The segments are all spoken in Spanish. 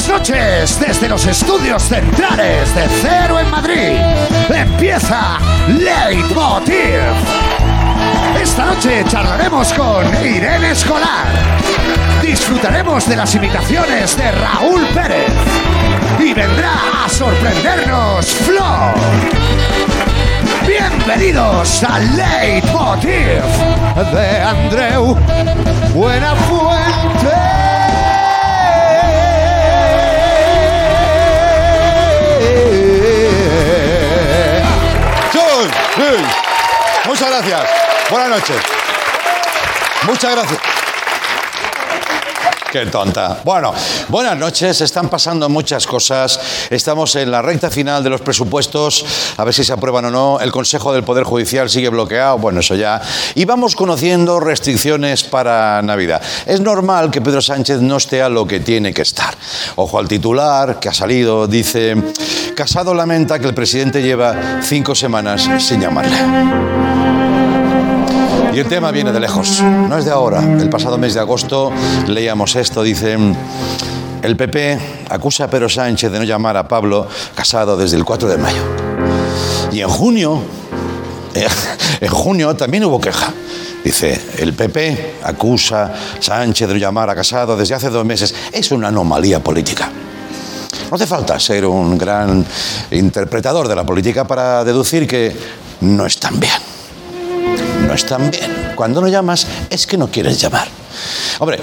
Buenas noches desde los estudios centrales de Cero en Madrid. Empieza Leitmotiv. Esta noche charlaremos con Irene Escolar. Disfrutaremos de las imitaciones de Raúl Pérez. Y vendrá a sorprendernos Flo. Bienvenidos a Leitmotiv de Andreu Muchas gracias. Buenas noches. Muchas gracias. Qué tonta. Bueno, buenas noches. Están pasando muchas cosas. Estamos en la recta final de los presupuestos. A ver si se aprueban o no. El Consejo del Poder Judicial sigue bloqueado. Bueno, eso ya. Y vamos conociendo restricciones para Navidad. Es normal que Pedro Sánchez no esté a lo que tiene que estar. Ojo al titular que ha salido. Dice, Casado lamenta que el presidente lleva cinco semanas sin llamarle. Y el tema viene de lejos, no es de ahora. El pasado mes de agosto leíamos esto, dice, el PP acusa a Pedro Sánchez de no llamar a Pablo Casado desde el 4 de mayo. Y en junio, eh, en junio también hubo queja. Dice, el PP acusa a Sánchez de no llamar a Casado desde hace dos meses. Es una anomalía política. No hace falta ser un gran interpretador de la política para deducir que no están bien no están bien. Cuando no llamas es que no quieres llamar. Hombre,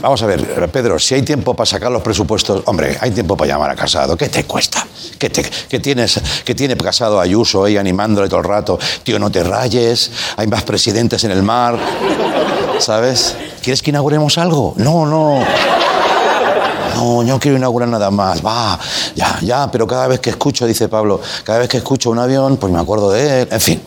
vamos a ver, Pedro, si hay tiempo para sacar los presupuestos, hombre, hay tiempo para llamar a Casado, ¿qué te cuesta? ¿Qué, te, qué tienes, qué tiene Casado Ayuso ahí animándole todo el rato? Tío, no te rayes, hay más presidentes en el mar, ¿sabes? ¿Quieres que inauguremos algo? No, no. No, yo no quiero inaugurar nada más. Va, ya, ya, pero cada vez que escucho, dice Pablo, cada vez que escucho un avión, pues me acuerdo de él. En fin.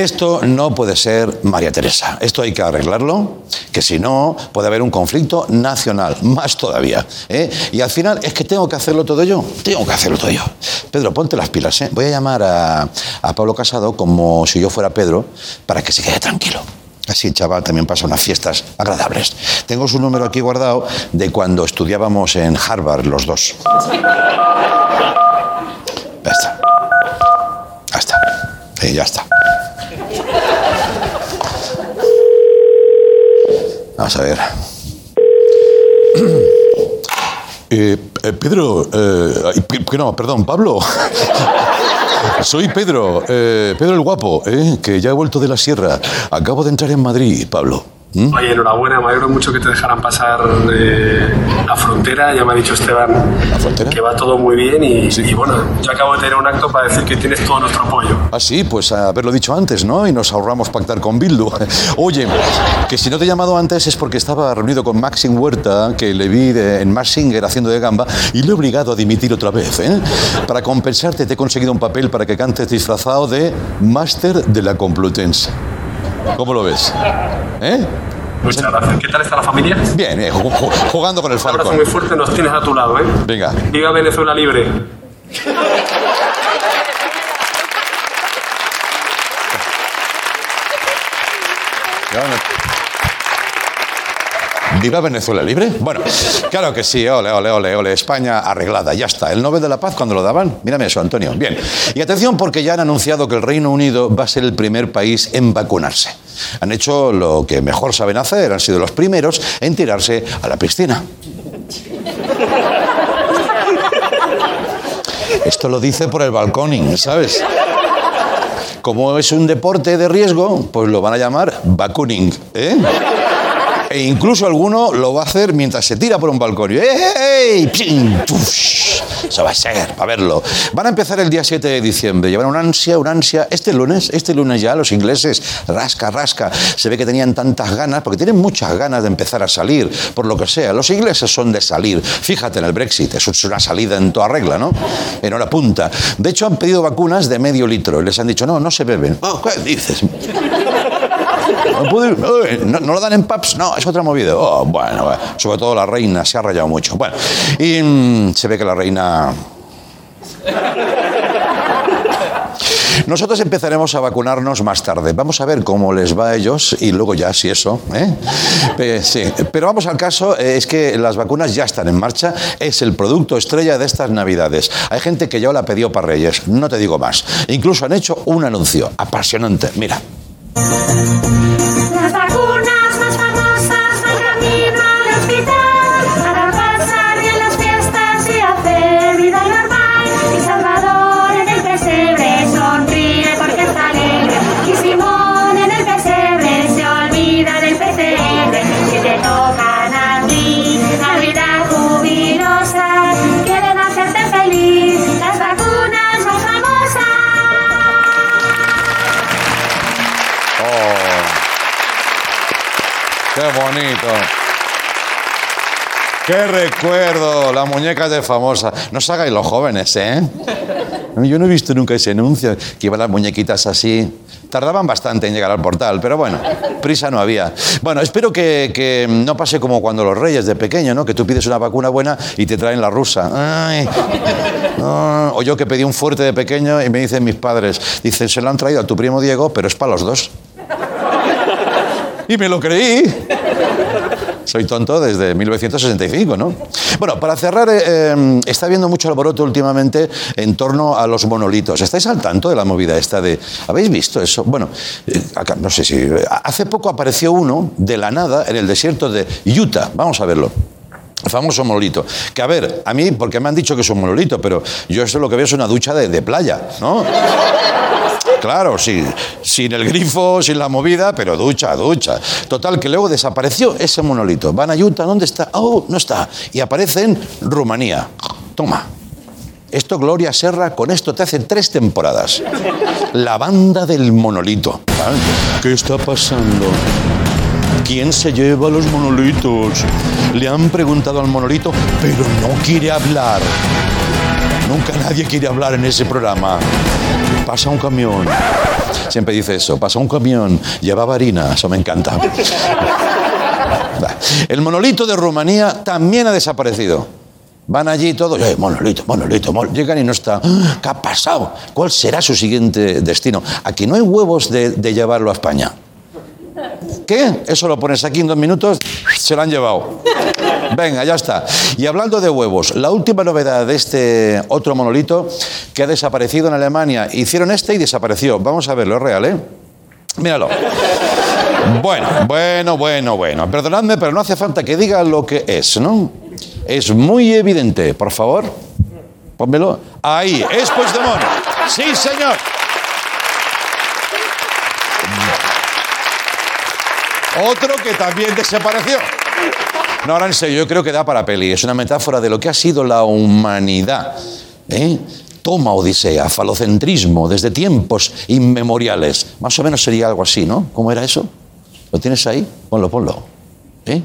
Esto no puede ser María Teresa. Esto hay que arreglarlo, que si no puede haber un conflicto nacional, más todavía. ¿eh? Y al final es que tengo que hacerlo todo yo. Tengo que hacerlo todo yo. Pedro, ponte las pilas. ¿eh? Voy a llamar a, a Pablo Casado como si yo fuera Pedro para que se quede tranquilo. Así el chaval también pasa unas fiestas agradables. Tengo su número aquí guardado de cuando estudiábamos en Harvard los dos. Ya está. Ya está. Sí, ya está. Vamos a ver. Eh, eh, Pedro, eh, no, perdón, Pablo. Soy Pedro, eh, Pedro el Guapo, eh, que ya he vuelto de la sierra. Acabo de entrar en Madrid, Pablo. ¿Mm? Oye, enhorabuena, me alegro mucho que te dejaran pasar eh, la frontera. Ya me ha dicho Esteban que va todo muy bien y, y bueno, yo acabo de tener un acto para decir que tienes todo nuestro apoyo. Ah, sí, pues haberlo dicho antes, ¿no? Y nos ahorramos pactar con Bildu. Oye, que si no te he llamado antes es porque estaba reunido con Maxim Huerta, que le vi de- en Max Singer haciendo de gamba, y le he obligado a dimitir otra vez, ¿eh? Para compensarte te he conseguido un papel para que cantes disfrazado de Máster de la Complutense. ¿Cómo lo ves? ¿Eh? Muchas gracias. ¿Qué tal está la familia? Bien, eh, ju- ju- jugando con el Un abrazo Falcon. muy fuerte, nos tienes a tu lado, ¿eh? Venga. Viva Venezuela libre. ¿Viva Venezuela libre? Bueno, claro que sí, ole, ole, ole, ole. España arreglada, ya está. El Nobel de la Paz cuando lo daban, mírame eso, Antonio. Bien. Y atención porque ya han anunciado que el Reino Unido va a ser el primer país en vacunarse. Han hecho lo que mejor saben hacer, han sido los primeros en tirarse a la piscina. Esto lo dice por el balconing, ¿sabes? Como es un deporte de riesgo, pues lo van a llamar vacuning, ¿eh? E incluso alguno lo va a hacer mientras se tira por un balcón. ¡Ey! ey! ¡Pim! ¡Tush! Eso va a ser, para verlo. Van a empezar el día 7 de diciembre. Llevan una ansia, una ansia. Este lunes, este lunes ya los ingleses, rasca, rasca. Se ve que tenían tantas ganas, porque tienen muchas ganas de empezar a salir, por lo que sea. Los ingleses son de salir. Fíjate en el Brexit, es una salida en toda regla, ¿no? En hora punta. De hecho, han pedido vacunas de medio litro. Les han dicho, no, no se beben. Oh, ¿Qué dices? No, puedo ir. Uy, ¿no- no lo dan en pubs? No, es otra movida. Oh, bueno, bueno. sobre todo la reina se ha rayado mucho. Bueno, y mm, se ve que la reina Nosotros empezaremos a vacunarnos más tarde. Vamos a ver cómo les va a ellos y luego ya, si eso. ¿eh? sí. Pero vamos al caso, eh, es que las vacunas ya están en marcha. Es el producto estrella de estas Navidades. Hay gente que ya la pidió para Reyes, no te digo más. Incluso han hecho un anuncio apasionante. Mira. Las vacunas ¡Qué bonito! ¡Qué recuerdo! Las muñecas de famosa. No os hagáis los jóvenes, ¿eh? Yo no he visto nunca ese anuncio que iban las muñequitas así. Tardaban bastante en llegar al portal, pero bueno, prisa no había. Bueno, espero que, que no pase como cuando los reyes de pequeño, ¿no? Que tú pides una vacuna buena y te traen la rusa. Ay. O yo que pedí un fuerte de pequeño y me dicen mis padres, dicen, se lo han traído a tu primo Diego, pero es para los dos. Y me lo creí. Soy tonto desde 1965, ¿no? Bueno, para cerrar, eh, eh, está habiendo mucho alboroto últimamente en torno a los monolitos. ¿Estáis al tanto de la movida esta de... ¿Habéis visto eso? Bueno, eh, acá, no sé si... Hace poco apareció uno de la nada en el desierto de Utah. Vamos a verlo. El famoso monolito. Que a ver, a mí, porque me han dicho que es un monolito, pero yo esto lo que veo es una ducha de, de playa, ¿no? Claro, sí, sin el grifo, sin la movida, pero ducha, ducha. Total, que luego desapareció ese monolito. Van a Utah, ¿dónde está? Oh, no está. Y aparece en Rumanía. Toma. Esto, Gloria Serra, con esto te hace tres temporadas. La banda del monolito. ¿Qué está pasando? ¿Quién se lleva los monolitos? Le han preguntado al monolito, pero no quiere hablar. Nunca nadie quiere hablar en ese programa. Pasa un camión. Siempre dice eso, pasa un camión, llevaba harina, eso me encanta. El monolito de Rumanía también ha desaparecido. Van allí todos, eh, monolito, monolito, monolito. Llegan y no está. ¡Ah! ¿Qué ha pasado? ¿Cuál será su siguiente destino? Aquí no hay huevos de, de llevarlo a España. ¿Qué? Eso lo pones aquí en dos minutos, se lo han llevado. Venga, ya está. Y hablando de huevos, la última novedad de este otro monolito que ha desaparecido en Alemania. Hicieron este y desapareció. Vamos a verlo, es real, ¿eh? Míralo. Bueno, bueno, bueno, bueno. Perdonadme, pero no hace falta que diga lo que es, ¿no? Es muy evidente. Por favor, pónmelo. Ahí, es Puigdemont. Sí, señor. Otro que también desapareció. No, ahora yo creo que da para peli. Es una metáfora de lo que ha sido la humanidad. ¿eh? Toma Odisea, falocentrismo, desde tiempos inmemoriales. Más o menos sería algo así, ¿no? ¿Cómo era eso? ¿Lo tienes ahí? Ponlo, ponlo. ¿Eh?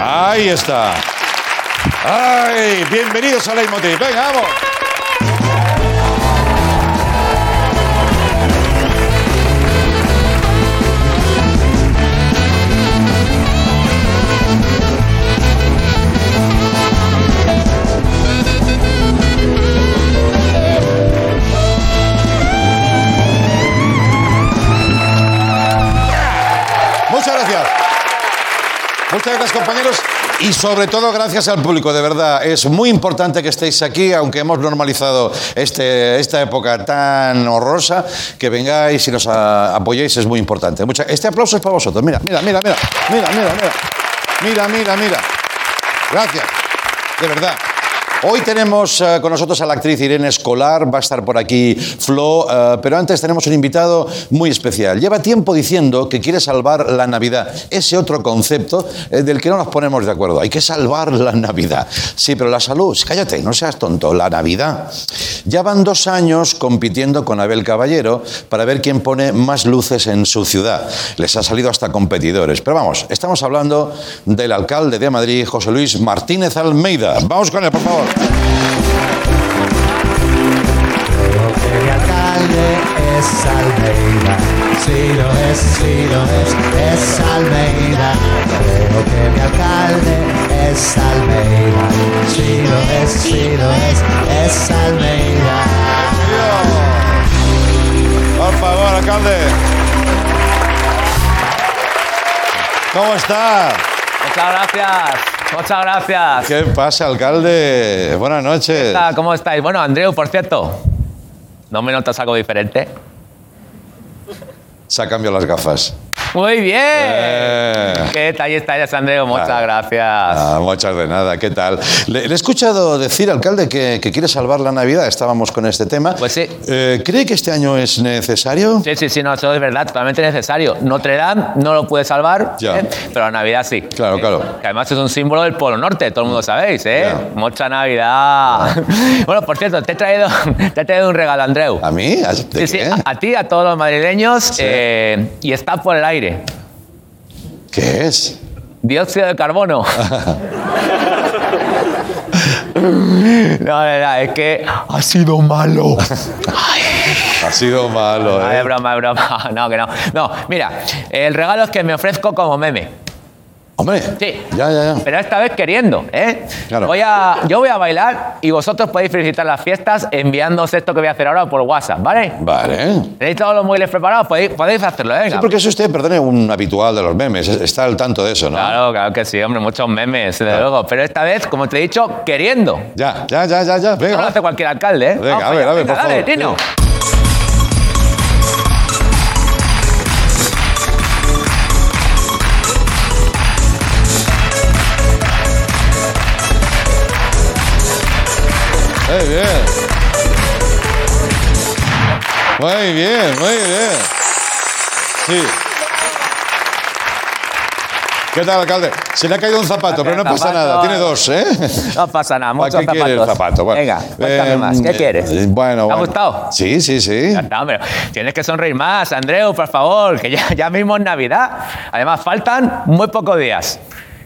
Ahí está. ¡Ay! Bienvenidos a Leitmotiv. Venga, vamos. Muchas gracias. Muchas gracias, compañeros. Y sobre todo, gracias al público, de verdad. Es muy importante que estéis aquí, aunque hemos normalizado este, esta época tan horrorosa, que vengáis y nos apoyéis es muy importante. Mucha- este aplauso es para vosotros. Mira, mira, mira. Mira, mira, mira. Mira, mira, mira. Gracias. De verdad. Hoy tenemos eh, con nosotros a la actriz Irene Escolar, va a estar por aquí Flo, eh, pero antes tenemos un invitado muy especial. Lleva tiempo diciendo que quiere salvar la Navidad, ese otro concepto eh, del que no nos ponemos de acuerdo. Hay que salvar la Navidad. Sí, pero la salud, cállate, no seas tonto, la Navidad. Ya van dos años compitiendo con Abel Caballero para ver quién pone más luces en su ciudad. Les ha salido hasta competidores. Pero vamos, estamos hablando del alcalde de Madrid, José Luis Martínez Almeida. Vamos con él, por favor. El alcalde es Almeida, si lo es, si lo es, es Almeida. Creo que mi alcalde es Almeida, si lo es, si lo es, es Almeida. Por favor, alcalde. ¿Cómo está? Muchas gracias muchas gracias. ¿Qué pasa, alcalde? Buenas noches. Hola, ¿Cómo estáis? Bueno, Andreu, por cierto, ¿no me notas algo diferente? Se ha cambiado las gafas. Muy bien. Eh. ¿Qué tal estáis, Andreu? Muchas Ah. gracias. Ah, muchas de nada, ¿qué tal? Le, le he escuchado decir, alcalde, que, que quiere salvar la Navidad. Estábamos con este tema. Pues sí. Eh, ¿Cree que este año es necesario? Sí, sí, sí, no, eso es verdad, totalmente necesario. Notre Dame no lo puede salvar, Ya. ¿eh? pero la Navidad sí. Claro, claro. Que además es un símbolo del Polo Norte, todo el mundo sabéis, ¿eh? Ya. Mucha Navidad. bueno, por cierto, te he traído, te he traído un regalo, Andreu. ¿A mí? ¿De Sí, sí, a, a ti, a todos los madrileños, eh, y está por el aire. ¿Qué es? Dióxido de carbono. No, no, no, es que ha sido malo. Ha sido malo, No, ¿eh? es broma, es broma. No, que no. No, mira, el regalo es que me ofrezco como meme. Hombre, Sí. ya, ya, ya. Pero esta vez queriendo, ¿eh? Claro. Voy a, yo voy a bailar y vosotros podéis felicitar las fiestas enviándoos esto que voy a hacer ahora por WhatsApp, ¿vale? Vale. ¿Tenéis todos los móviles preparados? Podéis, podéis hacerlo, ¿eh? Sí, porque es usted, perdone, un habitual de los memes. Está al tanto de eso, ¿no? Claro, claro que sí, hombre, muchos memes, desde luego. Pero esta vez, como te he dicho, queriendo. Ya, ya, ya, ya, ya. Venga. lo hace cualquier alcalde, ¿eh? Venga, Vamos a ver, a ver, Venga, por dale, favor. Tino. Muy Muy bien, muy bien. Sí. ¿Qué tal, alcalde? Se le ha caído un zapato, pero no pasa Zapato. nada. Tiene dos, ¿eh? No pasa nada, ¿Para muchos qué quiere el zapatos. zapato? Bueno, Venga, cuéntame eh, más. ¿Qué eh, quieres? eh, Bueno, ¿Te ha bueno. gustado? Sí, sí, sí. Está, hombre. Tienes que sonreír más, Andreu, por favor, que ya, ya mismo es Navidad. Además, faltan muy pocos días.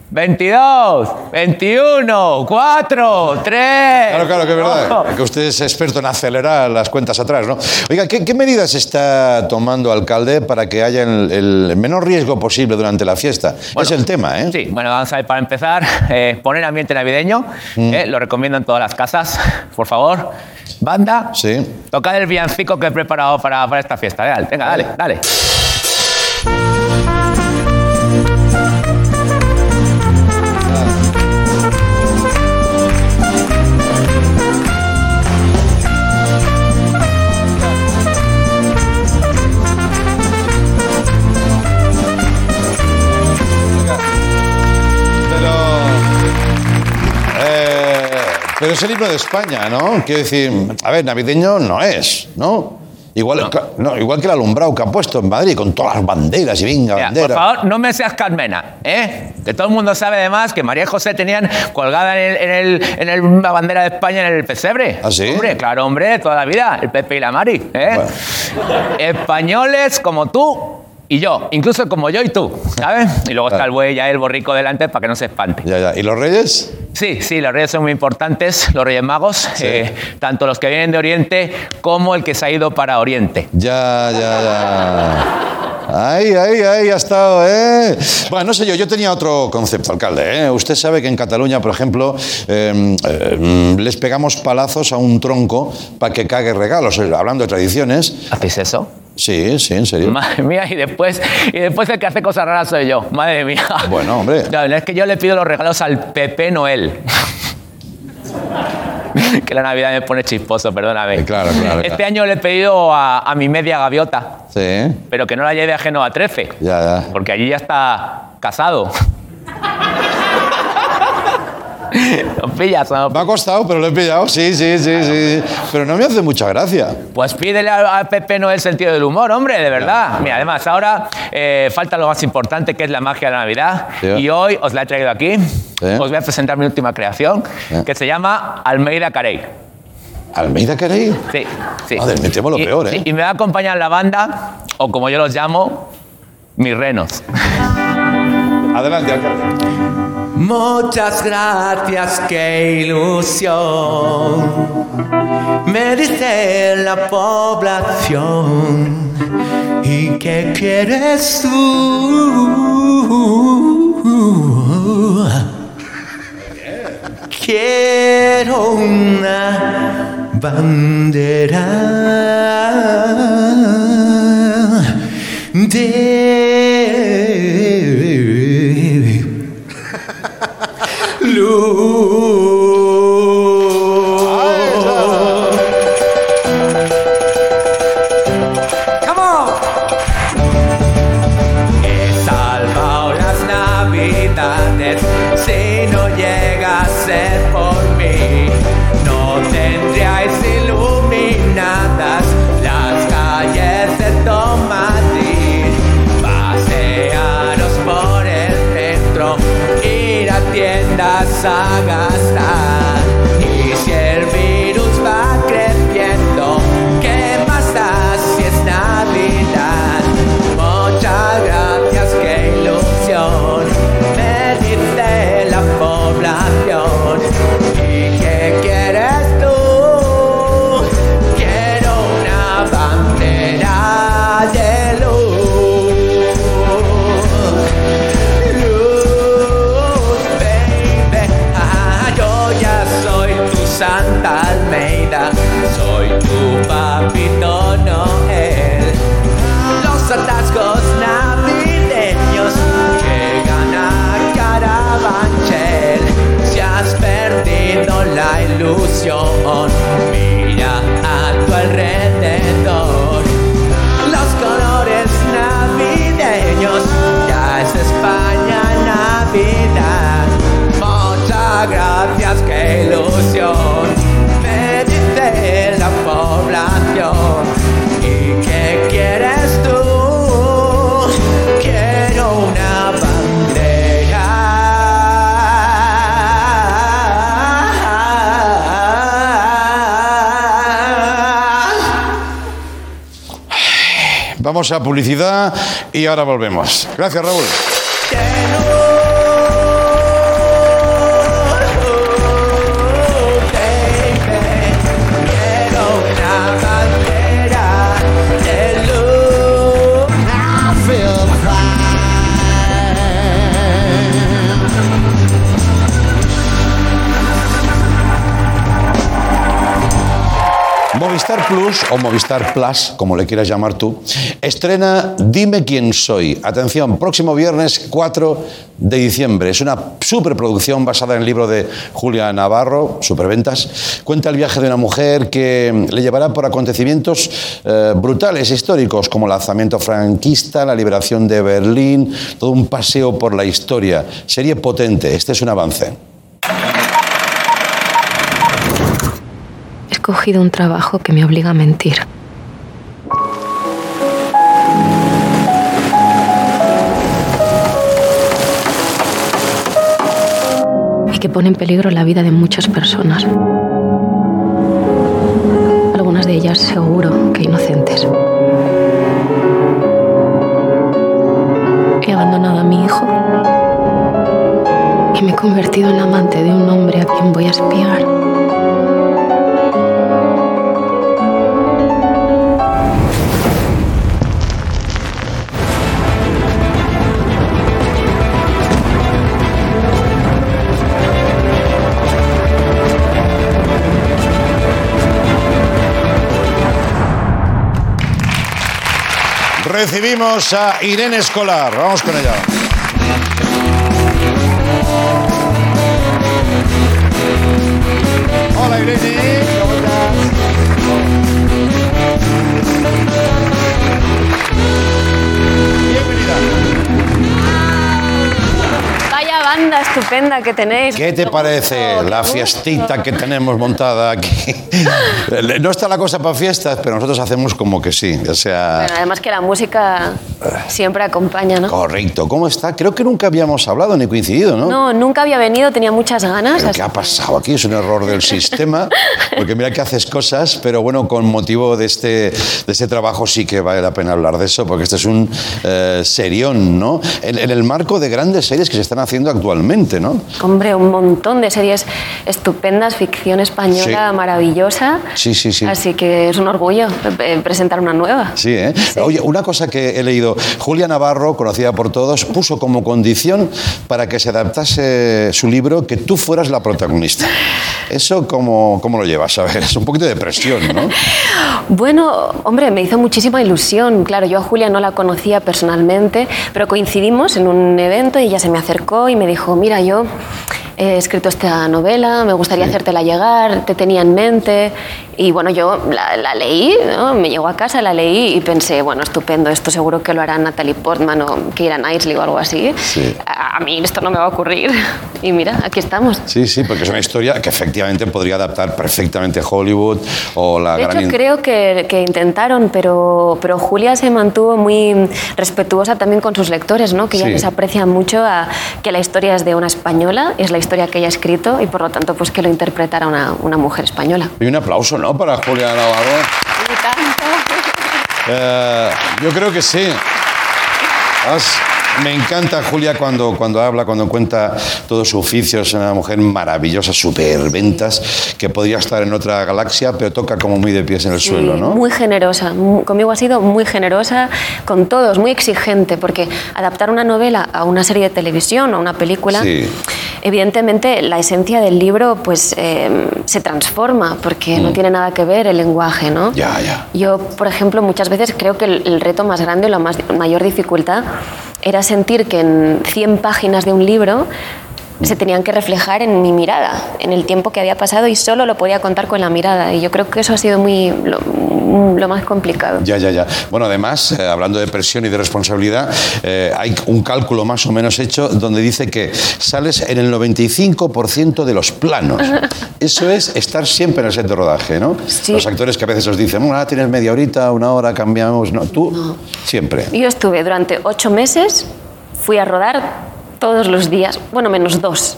22, 21, 4, 3. Claro, claro, que es verdad. Que usted es experto en acelerar las cuentas atrás, ¿no? Oiga, ¿qué, qué medidas está tomando, alcalde, para que haya el, el menor riesgo posible durante la fiesta? es el tema, ¿eh? Sí, bueno, vamos a ver, para empezar, eh, poner ambiente navideño, Mm. eh, lo recomiendo en todas las casas, por favor. Banda, Sí. tocad el villancico que he preparado para, para esta fiesta. Dale, venga, dale, dale. Pero. Pero es el himno de España, ¿no? Quiero decir, a ver, navideño no es, ¿no? Igual, no, igual que el alumbrado que han puesto en Madrid con todas las banderas y venga, Mira, por favor, no me seas Carmena, ¿eh? Que todo el mundo sabe además que María y José tenían colgada en, el, en, el, en el- la bandera de España en el pesebre. ¿Ah, sí? Hombre, claro, hombre, toda la vida, el Pepe y la Mari, ¿eh? Españoles como tú y yo, incluso como yo y tú, ¿sabes? Y luego está el buey y el borrico delante para que no se espante. Ya, ya. ¿Y los reyes? Sí, sí, los reyes son muy importantes, los reyes magos, eh, tanto los que vienen de Oriente como el que se ha ido para Oriente. Ya, ya, ya. Ay, ay, ay, ha estado, ¿eh? Bueno, no sé yo, yo tenía otro concepto, alcalde. ¿eh? Usted sabe que en Cataluña, por ejemplo, eh, eh, les pegamos palazos a un tronco para que cague regalos, hablando de tradiciones. ¿Hacéis eso? Sí, sí, en serio. Madre mía, y después, y después el que hace cosas raras soy yo. Madre mía. Bueno, hombre. No, es que yo le pido los regalos al Pepe Noel. que la Navidad me pone chisposo, perdóname. Claro, claro, Este claro. año le he pedido a, a mi media gaviota, Sí, pero que no la lleve a Génova 13. ya, ya. Porque allí ya está casado. ¿Lo pillas no? Me ha costado, pero lo he pillado. Sí, sí, sí, sí. Pero no me hace mucha gracia. Pues pídele a, a Pepe Noel sentido del humor, hombre, de verdad. Mira, además, ahora eh, falta lo más importante, que es la magia de la Navidad. Sí. Y hoy os la he traído aquí. Sí. Os voy a presentar mi última creación, Sí. que se llama Almeida Carey. ¿Almeida queréis? Sí, sí. Joder, me temo lo Y- peor, ¿eh? y me va a acompañar la banda, o como yo los llamo, mis renos. Adelante, alcalde. Muchas gracias, qué ilusión. Me dice la población. ¿Y qué quieres tú? quiero una bandera de luz. Vamos a publicidad y ahora volvemos. Gracias, Raúl. Movistar Plus o Movistar Plus, como le quieras llamar tú, estrena Dime quién soy. Atención, próximo viernes 4 de diciembre. Es una superproducción basada en el libro de Julia Navarro, Superventas. Cuenta el viaje de una mujer que le llevará por acontecimientos eh, brutales, históricos, como el lanzamiento franquista, la liberación de Berlín, todo un paseo por la historia. Serie potente. Este es un avance. He escogido un trabajo que me obliga a mentir. Y que pone en peligro la vida de muchas personas. Algunas de ellas seguro que inocentes. He abandonado a mi hijo y me he convertido en amante de un hombre a quien voy a espiar. Recibimos a Irene Escolar. Vamos con ella. Hola Irene, ¿cómo estás? Bienvenida. Estupenda que tenéis. ¿Qué te parece la fiestita que tenemos montada aquí? No está la cosa para fiestas, pero nosotros hacemos como que sí. O sea, Bueno, además que la música siempre acompaña, ¿no? correcto. ¿Cómo está? Creo que nunca habíamos hablado ni coincidido, ¿no? No, nunca había venido, tenía muchas ganas. ¿Pero ¿Qué ha pasado aquí? Es un error del sistema, porque mira que haces cosas, pero bueno, con motivo de este, de este trabajo sí que vale la pena hablar de eso, porque este es un eh, serión, ¿no? En, en el marco de grandes series que se están haciendo actualmente. ¿no? Hombre, un montón de series estupendas, ficción española Sí. maravillosa. Sí, sí, sí. Así que es un orgullo eh, presentar una nueva. Sí, ¿eh? Oye, una cosa que he leído, Julia Navarro, conocida por todos, puso como condición para que se adaptase su libro que tú fueras la protagonista. ¿Eso cómo, cómo lo llevas? A ver, es un poquito de presión, ¿no? Bueno, hombre, me hizo muchísima ilusión. Claro, yo a Julia no la conocía personalmente, pero coincidimos en un evento y ella se me acercó y me dijo, mira, yo he escrito esta novela, me gustaría hacértela llegar, te tenía en mente. Y bueno, yo la, la leí, ¿no? me llegó a casa, la leí y pensé, bueno, estupendo, esto seguro que lo hará Natalie Portman o Keira Knightley o algo así. Sí. A, a mí esto no me va a ocurrir. Y mira, aquí estamos. Sí, sí, porque es una historia que efectivamente podría adaptar perfectamente Hollywood o la De gran... hecho, creo que, que intentaron, pero, pero Julia se mantuvo muy respetuosa también con sus lectores, ¿no? que ella Sí. les aprecia mucho a, que la historia es de una española, es la historia que ella ha escrito y por lo tanto pues que lo interpretara una, una mujer española. Y un aplauso, ¿no? Para Julia Navarro. Eh, yo creo que sí. Has- me encanta Julia cuando, cuando habla, cuando cuenta todo su oficio. Es una mujer maravillosa, súper ventas, que podría estar en otra galaxia, pero toca como muy de pies en el suelo, ¿no? Muy generosa. Conmigo ha sido muy generosa con todos, muy exigente, porque adaptar una novela a una serie de televisión o una película, Sí. Evidentemente la esencia del libro pues eh, se transforma, porque no tiene nada que ver el lenguaje, ¿no? Mm. Ya, ya. Yo, por ejemplo, muchas veces creo que el, el reto más grande, la más, mayor dificultad, era sentir que en 100 páginas de un libro se tenían que reflejar en mi mirada, en el tiempo que había pasado y solo lo podía contar con la mirada. Y yo creo que eso ha sido muy lo, lo más complicado. Ya, ya, ya. Bueno, además, eh, hablando de presión y de responsabilidad, eh, hay un cálculo más o menos hecho donde dice que sales en el 95% de los planos. Eso es estar siempre en el set de rodaje, ¿no? Sí. Los actores que a veces os dicen, bueno, ahora tienes media horita, una hora, cambiamos. No, tú siempre. Yo estuve durante ocho meses, fui a rodar todos los días, bueno, menos dos.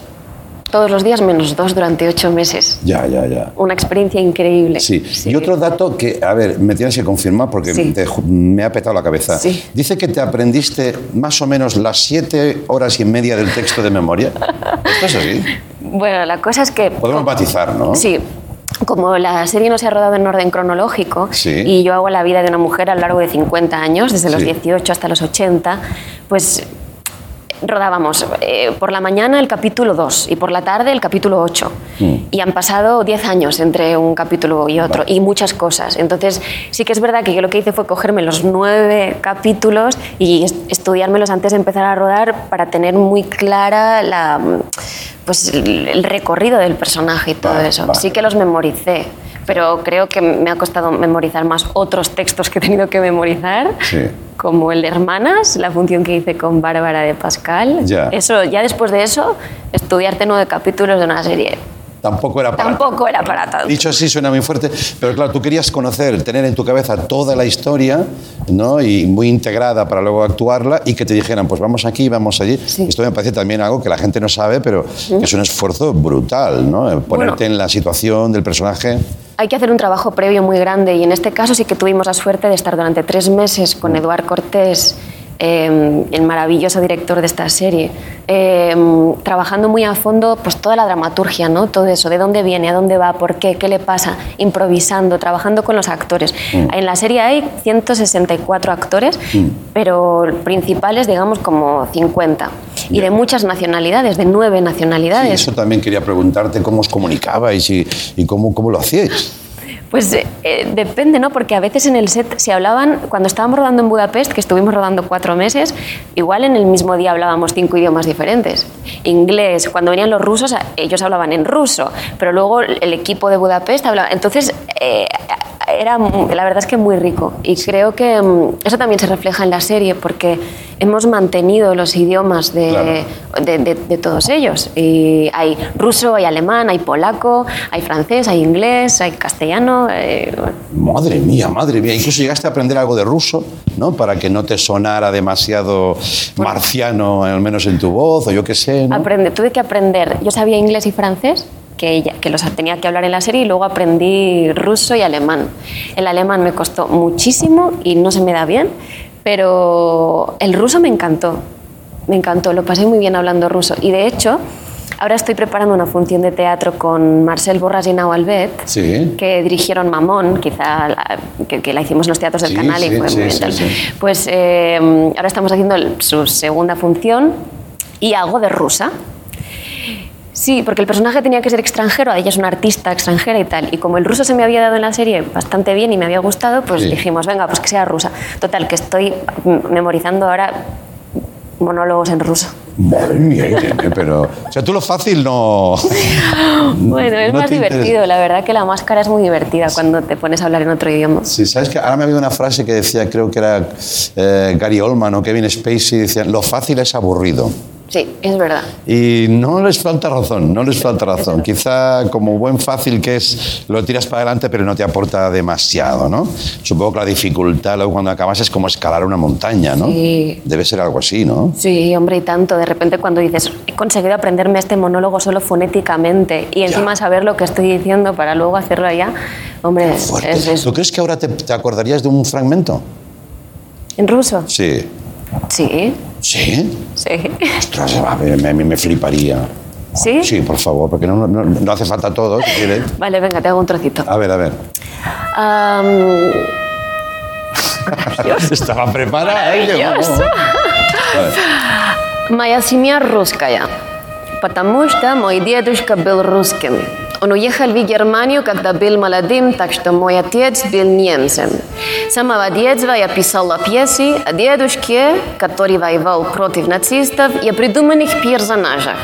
Todos los días menos dos durante ocho meses. Ya, ya, ya. Una experiencia increíble. Sí. y otro dato que, a ver, me tienes que confirmar porque Sí. te me ha petado la cabeza. Sí. Dice que te aprendiste más o menos las siete horas y media del texto de memoria. ¿Esto es así? Bueno, la cosa es que... Podemos matizar, ¿no? Sí. Como la serie no se ha rodado en orden cronológico Sí. y yo hago la vida de una mujer a lo largo de 50 años, desde los Sí. 18 hasta los 80, pues rodábamos eh, por la mañana el capítulo 2 y por la tarde el capítulo 8. Mm. Y han pasado 10 años entre un capítulo y otro y muchas cosas. Entonces sí que es verdad que yo lo que hice fue cogerme los nueve capítulos y est- estudiármelos antes de empezar a rodar para tener muy clara la, pues, el el recorrido del personaje y todo Vale, eso. vale. Sí que los memoricé. Pero creo que me ha costado memorizar más otros textos que he tenido que memorizar Sí. como el de Hermanas, la función que hice con Bárbara de Pascal. Ya. Eso, ya después de eso, estudiarte nueve capítulos de una serie. Tampoco era para Tampoco era para tanto. Dicho así suena muy fuerte, pero claro, tú querías conocer, tener en tu cabeza toda la historia, ¿no? Y muy integrada para luego actuarla y que te dijeran, pues vamos aquí, vamos allí. Sí. Esto me parece también algo que la gente no sabe, pero que es un esfuerzo brutal, ¿no? Ponerte en la situación del personaje. Hay que hacer un trabajo previo muy grande y en este caso sí que tuvimos la suerte de estar durante tres meses con Eduard Cortés, eh, el maravilloso director de esta serie, eh, trabajando muy a fondo pues toda la dramaturgia, ¿no? Todo eso, de dónde viene, a dónde va, por qué, qué le pasa, improvisando, trabajando con los actores. En la serie hay 164 actores, pero principales digamos como 50 y de muchas nacionalidades, de nueve Sí, nacionalidades. eso también quería preguntarte cómo os comunicabais y, y cómo, cómo lo hacíais. Pues eh, eh, depende, ¿no? Porque a veces en el set se hablaban, cuando estábamos rodando en Budapest, que estuvimos rodando cuatro meses, igual en el mismo día hablábamos cinco idiomas diferentes. Inglés, cuando venían los rusos, ellos hablaban en ruso, pero luego el equipo de Budapest hablaba. Entonces, eh, era, la verdad es que muy rico. Y creo que mm, eso también se refleja en la serie, porque hemos mantenido los idiomas de, Claro. de, de- de todos ellos. Y hay ruso, hay alemán, hay polaco, hay francés, hay inglés, hay castellano. eh, bueno. Madre mía, madre mía. Incluso llegaste a aprender algo de ruso, ¿no? Para que no te sonara demasiado marciano, al menos en tu voz, o yo qué sé, ¿no? Aprende- tuve que aprender. Yo sabía inglés y francés, que, ella- que los tenía que hablar en la serie, y luego aprendí ruso y alemán. El alemán me costó muchísimo y no se me da bien, pero el ruso me encantó. me encantó, lo pasé muy bien hablando ruso. Y de hecho, ahora estoy preparando una función de teatro con Marcel Borras y Nau Albet, Sí. que dirigieron Mamón, quizá la- que, que la hicimos en los teatros del Sí, canal y sí, fue sí, muy tal. Pues eh, ahora estamos haciendo su segunda función y hago de rusa. Sí, porque el personaje tenía que ser extranjero, ella es una artista extranjera y tal. Y como el ruso se me había dado en la serie bastante bien y me había gustado, pues Sí. dijimos, venga, pues que sea rusa. Total, que estoy memorizando ahora monólogos en ruso. Madre mía, Irene, pero... O sea, tú lo fácil no... Bueno, es no más interesa. divertido, la verdad que la máscara es muy divertida cuando te pones a hablar en otro idioma. Sí, sabes que ahora me ha habido una frase que decía, creo que era eh, Gary Oldman o Kevin Spacey, decían, lo fácil es aburrido. Sí, es verdad. Y no les falta razón, no les falta razón. Quizá como buen fácil que es, lo tiras para adelante, pero no te aporta demasiado, ¿no? Supongo que la dificultad luego cuando acabas es como escalar una montaña, ¿no? Sí. Debe ser algo así, ¿no? Sí, hombre, y tanto. De repente cuando dices, he conseguido aprenderme este monólogo solo fonéticamente y encima saber lo que estoy diciendo para luego hacerlo allá, hombre, es, es- ¿Tú crees que ahora te, te acordarías de un fragmento? ¿En ruso? Sí. Sí. ¿Sí? Sí. Ostras, a mí me fliparía. ¿Sí? Sí, por favor, porque no, no, no hace falta todo, si quieres. Vale, venga, te hago un trocito. A ver, a ver. Estaba preparada. Maravilloso. ¿eh? Maravilloso. Maya Simia Ruskaya. Потому что мой дедушка был русским. Он уехал в Германию, когда был молодым, так что мой отец был немцем. С самого детства я писала пьесы о дедушке, который воевал против нацистов, и о придуманных персонажах.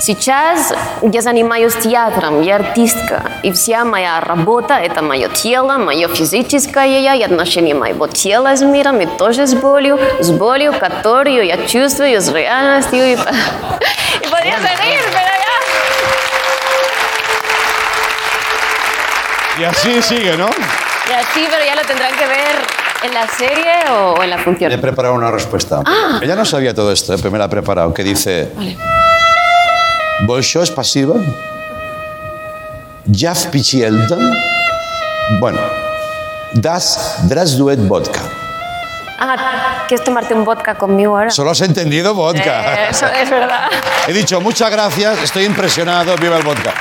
Сейчас я занимаюсь театром, я артистка, и вся моя работа – это мое тело, мое физическое я, и отношение моего тела с миром, и тоже с болью, с болью, которую я чувствую, с реальностью. Y podría seguir, pero ya. Y así sigue, ¿no? Y así, pero ya lo tendrán que ver en la serie o, en la función. He preparado una respuesta. Ah. Ella no sabía todo esto, ¿eh? pero me la ha preparado, que dice... Vale. Bolshoi es pasiva. Jav Pichielda. Bueno. Das Drasduet Vodka. Ah, ¿quieres tomarte un vodka conmigo ahora? Solo has entendido vodka. Eh, eso es verdad. He dicho muchas gracias, estoy impresionado, viva el vodka.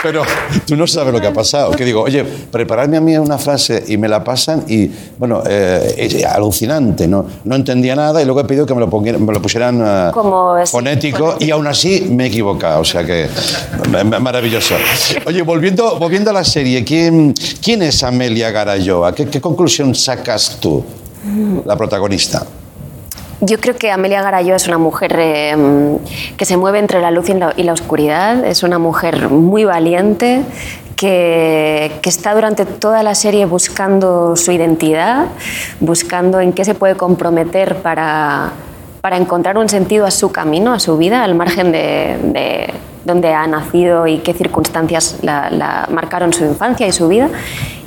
Pero tú no sabes lo que ha pasado. Que digo, oye, prepararme a mí una frase y me la pasan y, bueno, eh, es alucinante, ¿no? No entendía nada y luego he pedido que me lo, me lo pusieran eh, Como es- fonético y aún así me he equivocado. O sea que, ma- maravilloso. Oye, volviendo, volviendo a la serie, ¿quién, quién es Amelia Garayoa? ¿Qué, qué conclusión sacas tú, la protagonista? Yo creo que Amelia Garayo es una mujer eh, que se mueve entre la luz y la, oscuridad. Es una mujer muy valiente que, que está durante toda la serie buscando su identidad, buscando en qué se puede comprometer para, para encontrar un sentido a su camino, a su vida, al margen de, de dónde ha nacido y qué circunstancias la marcaron su infancia y su vida.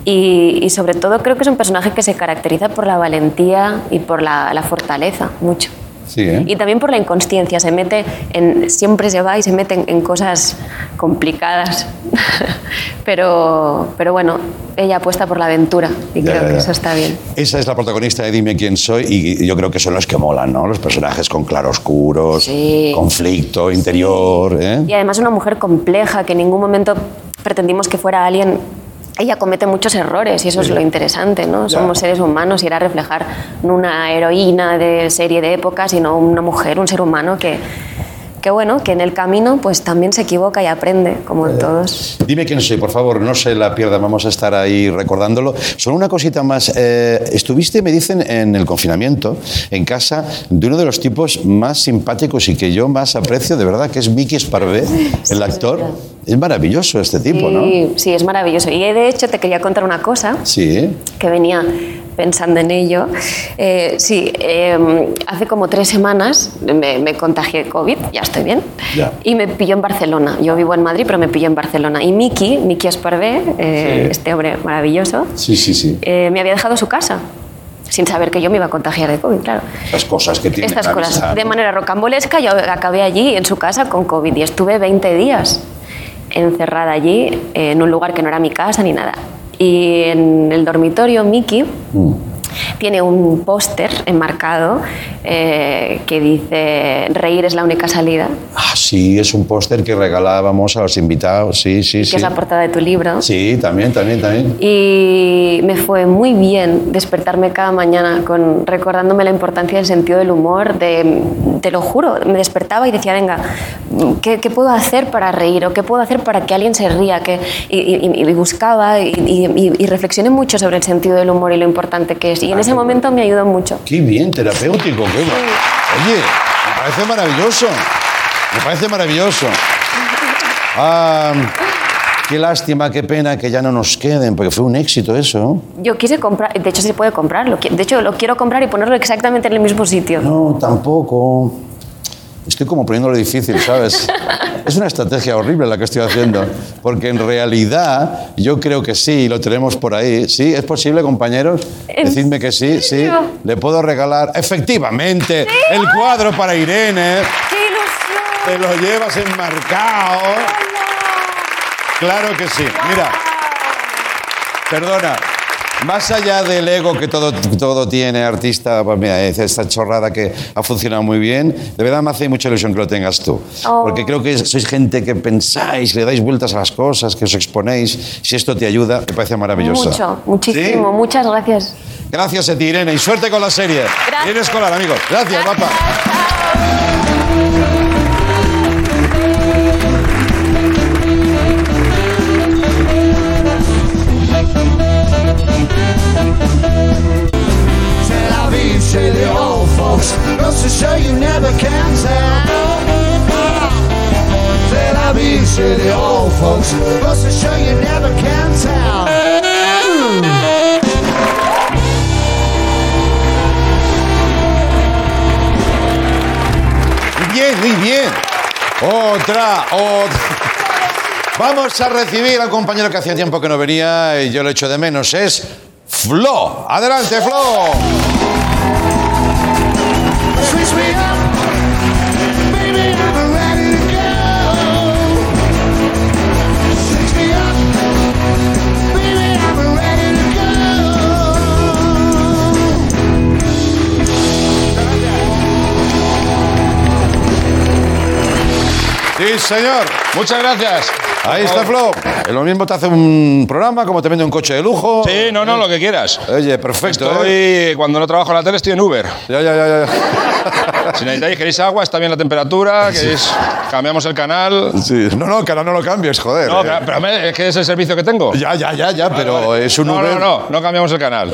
Y, y sobre todo creo que es un personaje que se caracteriza por la valentía y por la, la fortaleza, mucho. Sí, ¿eh? Y también por la inconsciencia, se mete en, siempre se va y se mete en, en cosas complicadas. pero, pero bueno, ella apuesta por la aventura y Ya, creo ya, que ya. eso está bien. Esa es la protagonista de Dime quién soy y yo creo que son los que molan, ¿no? Los personajes con claroscuros, Sí. conflicto interior, ¿eh? Y además una mujer compleja que en ningún momento pretendimos que fuera alguien. Ella comete muchos errores y eso es lo interesante, ¿no? Somos seres humanos y era reflejar no una heroína de serie de época, sino una mujer, un ser humano que, que bueno, que en el camino pues también se equivoca y aprende, como todos. Dime quién soy, por favor, no se la pierda, vamos a estar ahí recordándolo. Solo una cosita más. eh, estuviste, me dicen, en el confinamiento, en casa, de uno de los tipos más simpáticos y que yo más aprecio, de verdad, que es Vicky Esparvé, el actor. Es maravilloso este tipo, ¿no? Sí, sí, es maravilloso. Y de hecho te quería contar una cosa. Sí. que venía pensando en ello. Eh, sí, eh, hace como tres semanas me, me contagié de COVID, ya estoy bien, Ya. y me pilló en Barcelona. Yo vivo en Madrid, pero me pilló en Barcelona. Y Miki, Miki Esparvé, eh, Sí. este hombre maravilloso, Sí, sí, sí. eh, me había dejado su casa, sin saber que yo me iba a contagiar de COVID, claro. Estas cosas que tiene Estas cosas. De ¿no? manera rocambolesca, yo acabé allí en su casa con COVID y estuve 20 días encerrada allí, en un lugar que no era mi casa ni nada. Y en el dormitorio, Miki. Tiene un póster enmarcado eh, que dice reír es la única salida, Ah, sí, es un póster que regalábamos a los invitados. Sí, sí, que sí. es la portada de tu libro. Sí, también, también, también. Y me fue muy bien despertarme cada mañana con recordándome la importancia del sentido del humor. De, te lo juro, me despertaba y decía, venga, ¿qué, qué puedo hacer para reír? ¿O qué puedo hacer para que alguien se ría? Que, y, y- y buscaba y- y reflexioné mucho sobre el sentido del humor y lo importante que es. Y en ese momento me ayudó mucho. Qué bien, terapéutico. Qué bu- Oye, me parece maravilloso. Me parece maravilloso. Ah, qué lástima, qué pena que ya no nos queden, porque fue un éxito eso. Yo quise comprar, de hecho se puede comprarlo. De hecho lo quiero comprar y ponerlo exactamente en el mismo sitio. No, tampoco. Estoy como poniéndolo difícil, ¿sabes? Es una estrategia horrible la que estoy haciendo, porque en realidad yo creo que sí, lo tenemos por ahí. ¿Sí? ¿Es posible, compañeros? ¿En Decidme que sí, sí. Le puedo regalar, efectivamente, el cuadro para Irene. ¡Qué ilusión! Te lo llevas enmarcado. Claro que sí. Mira, perdona. Más allá del ego que todo, todo tiene, artista, pues mira, es esta chorrada que ha funcionado muy bien, de verdad me hace mucha ilusión que lo tengas tú. Oh. Porque creo que sois gente que pensáis, le dais vueltas a las cosas, que os exponéis. Si esto te ayuda, me parece maravilloso. Mucho, muchísimo. Muchas gracias. Gracias a ti, Irene, y suerte con la serie. Gracias. Irene Escolar, amigos. Gracias, papá. Tel bien, muy bien. Otra, otra. Vamos a recibir al compañero que hacía tiempo que no venía y yo lo echo de menos. Es Flo. Adelante, Flo. Señor. Muchas gracias. Ahí está Flo. Lo mismo te hace un programa, como te vende un coche de lujo. Sí, no, no, lo que quieras. Oye, perfecto. Estoy, ¿eh? cuando no trabajo en la tele, estoy en Uber. Ya, ya, ya, ya. Si necesitáis, queréis agua, está bien la temperatura, queréis, cambiamos el canal. Sí. No, no, que ahora no lo cambies, joder. No, eh. pero, es que es el servicio que tengo. Ya, ya, ya, ya, pero es un no, Uber. No, no, no cambiamos el canal.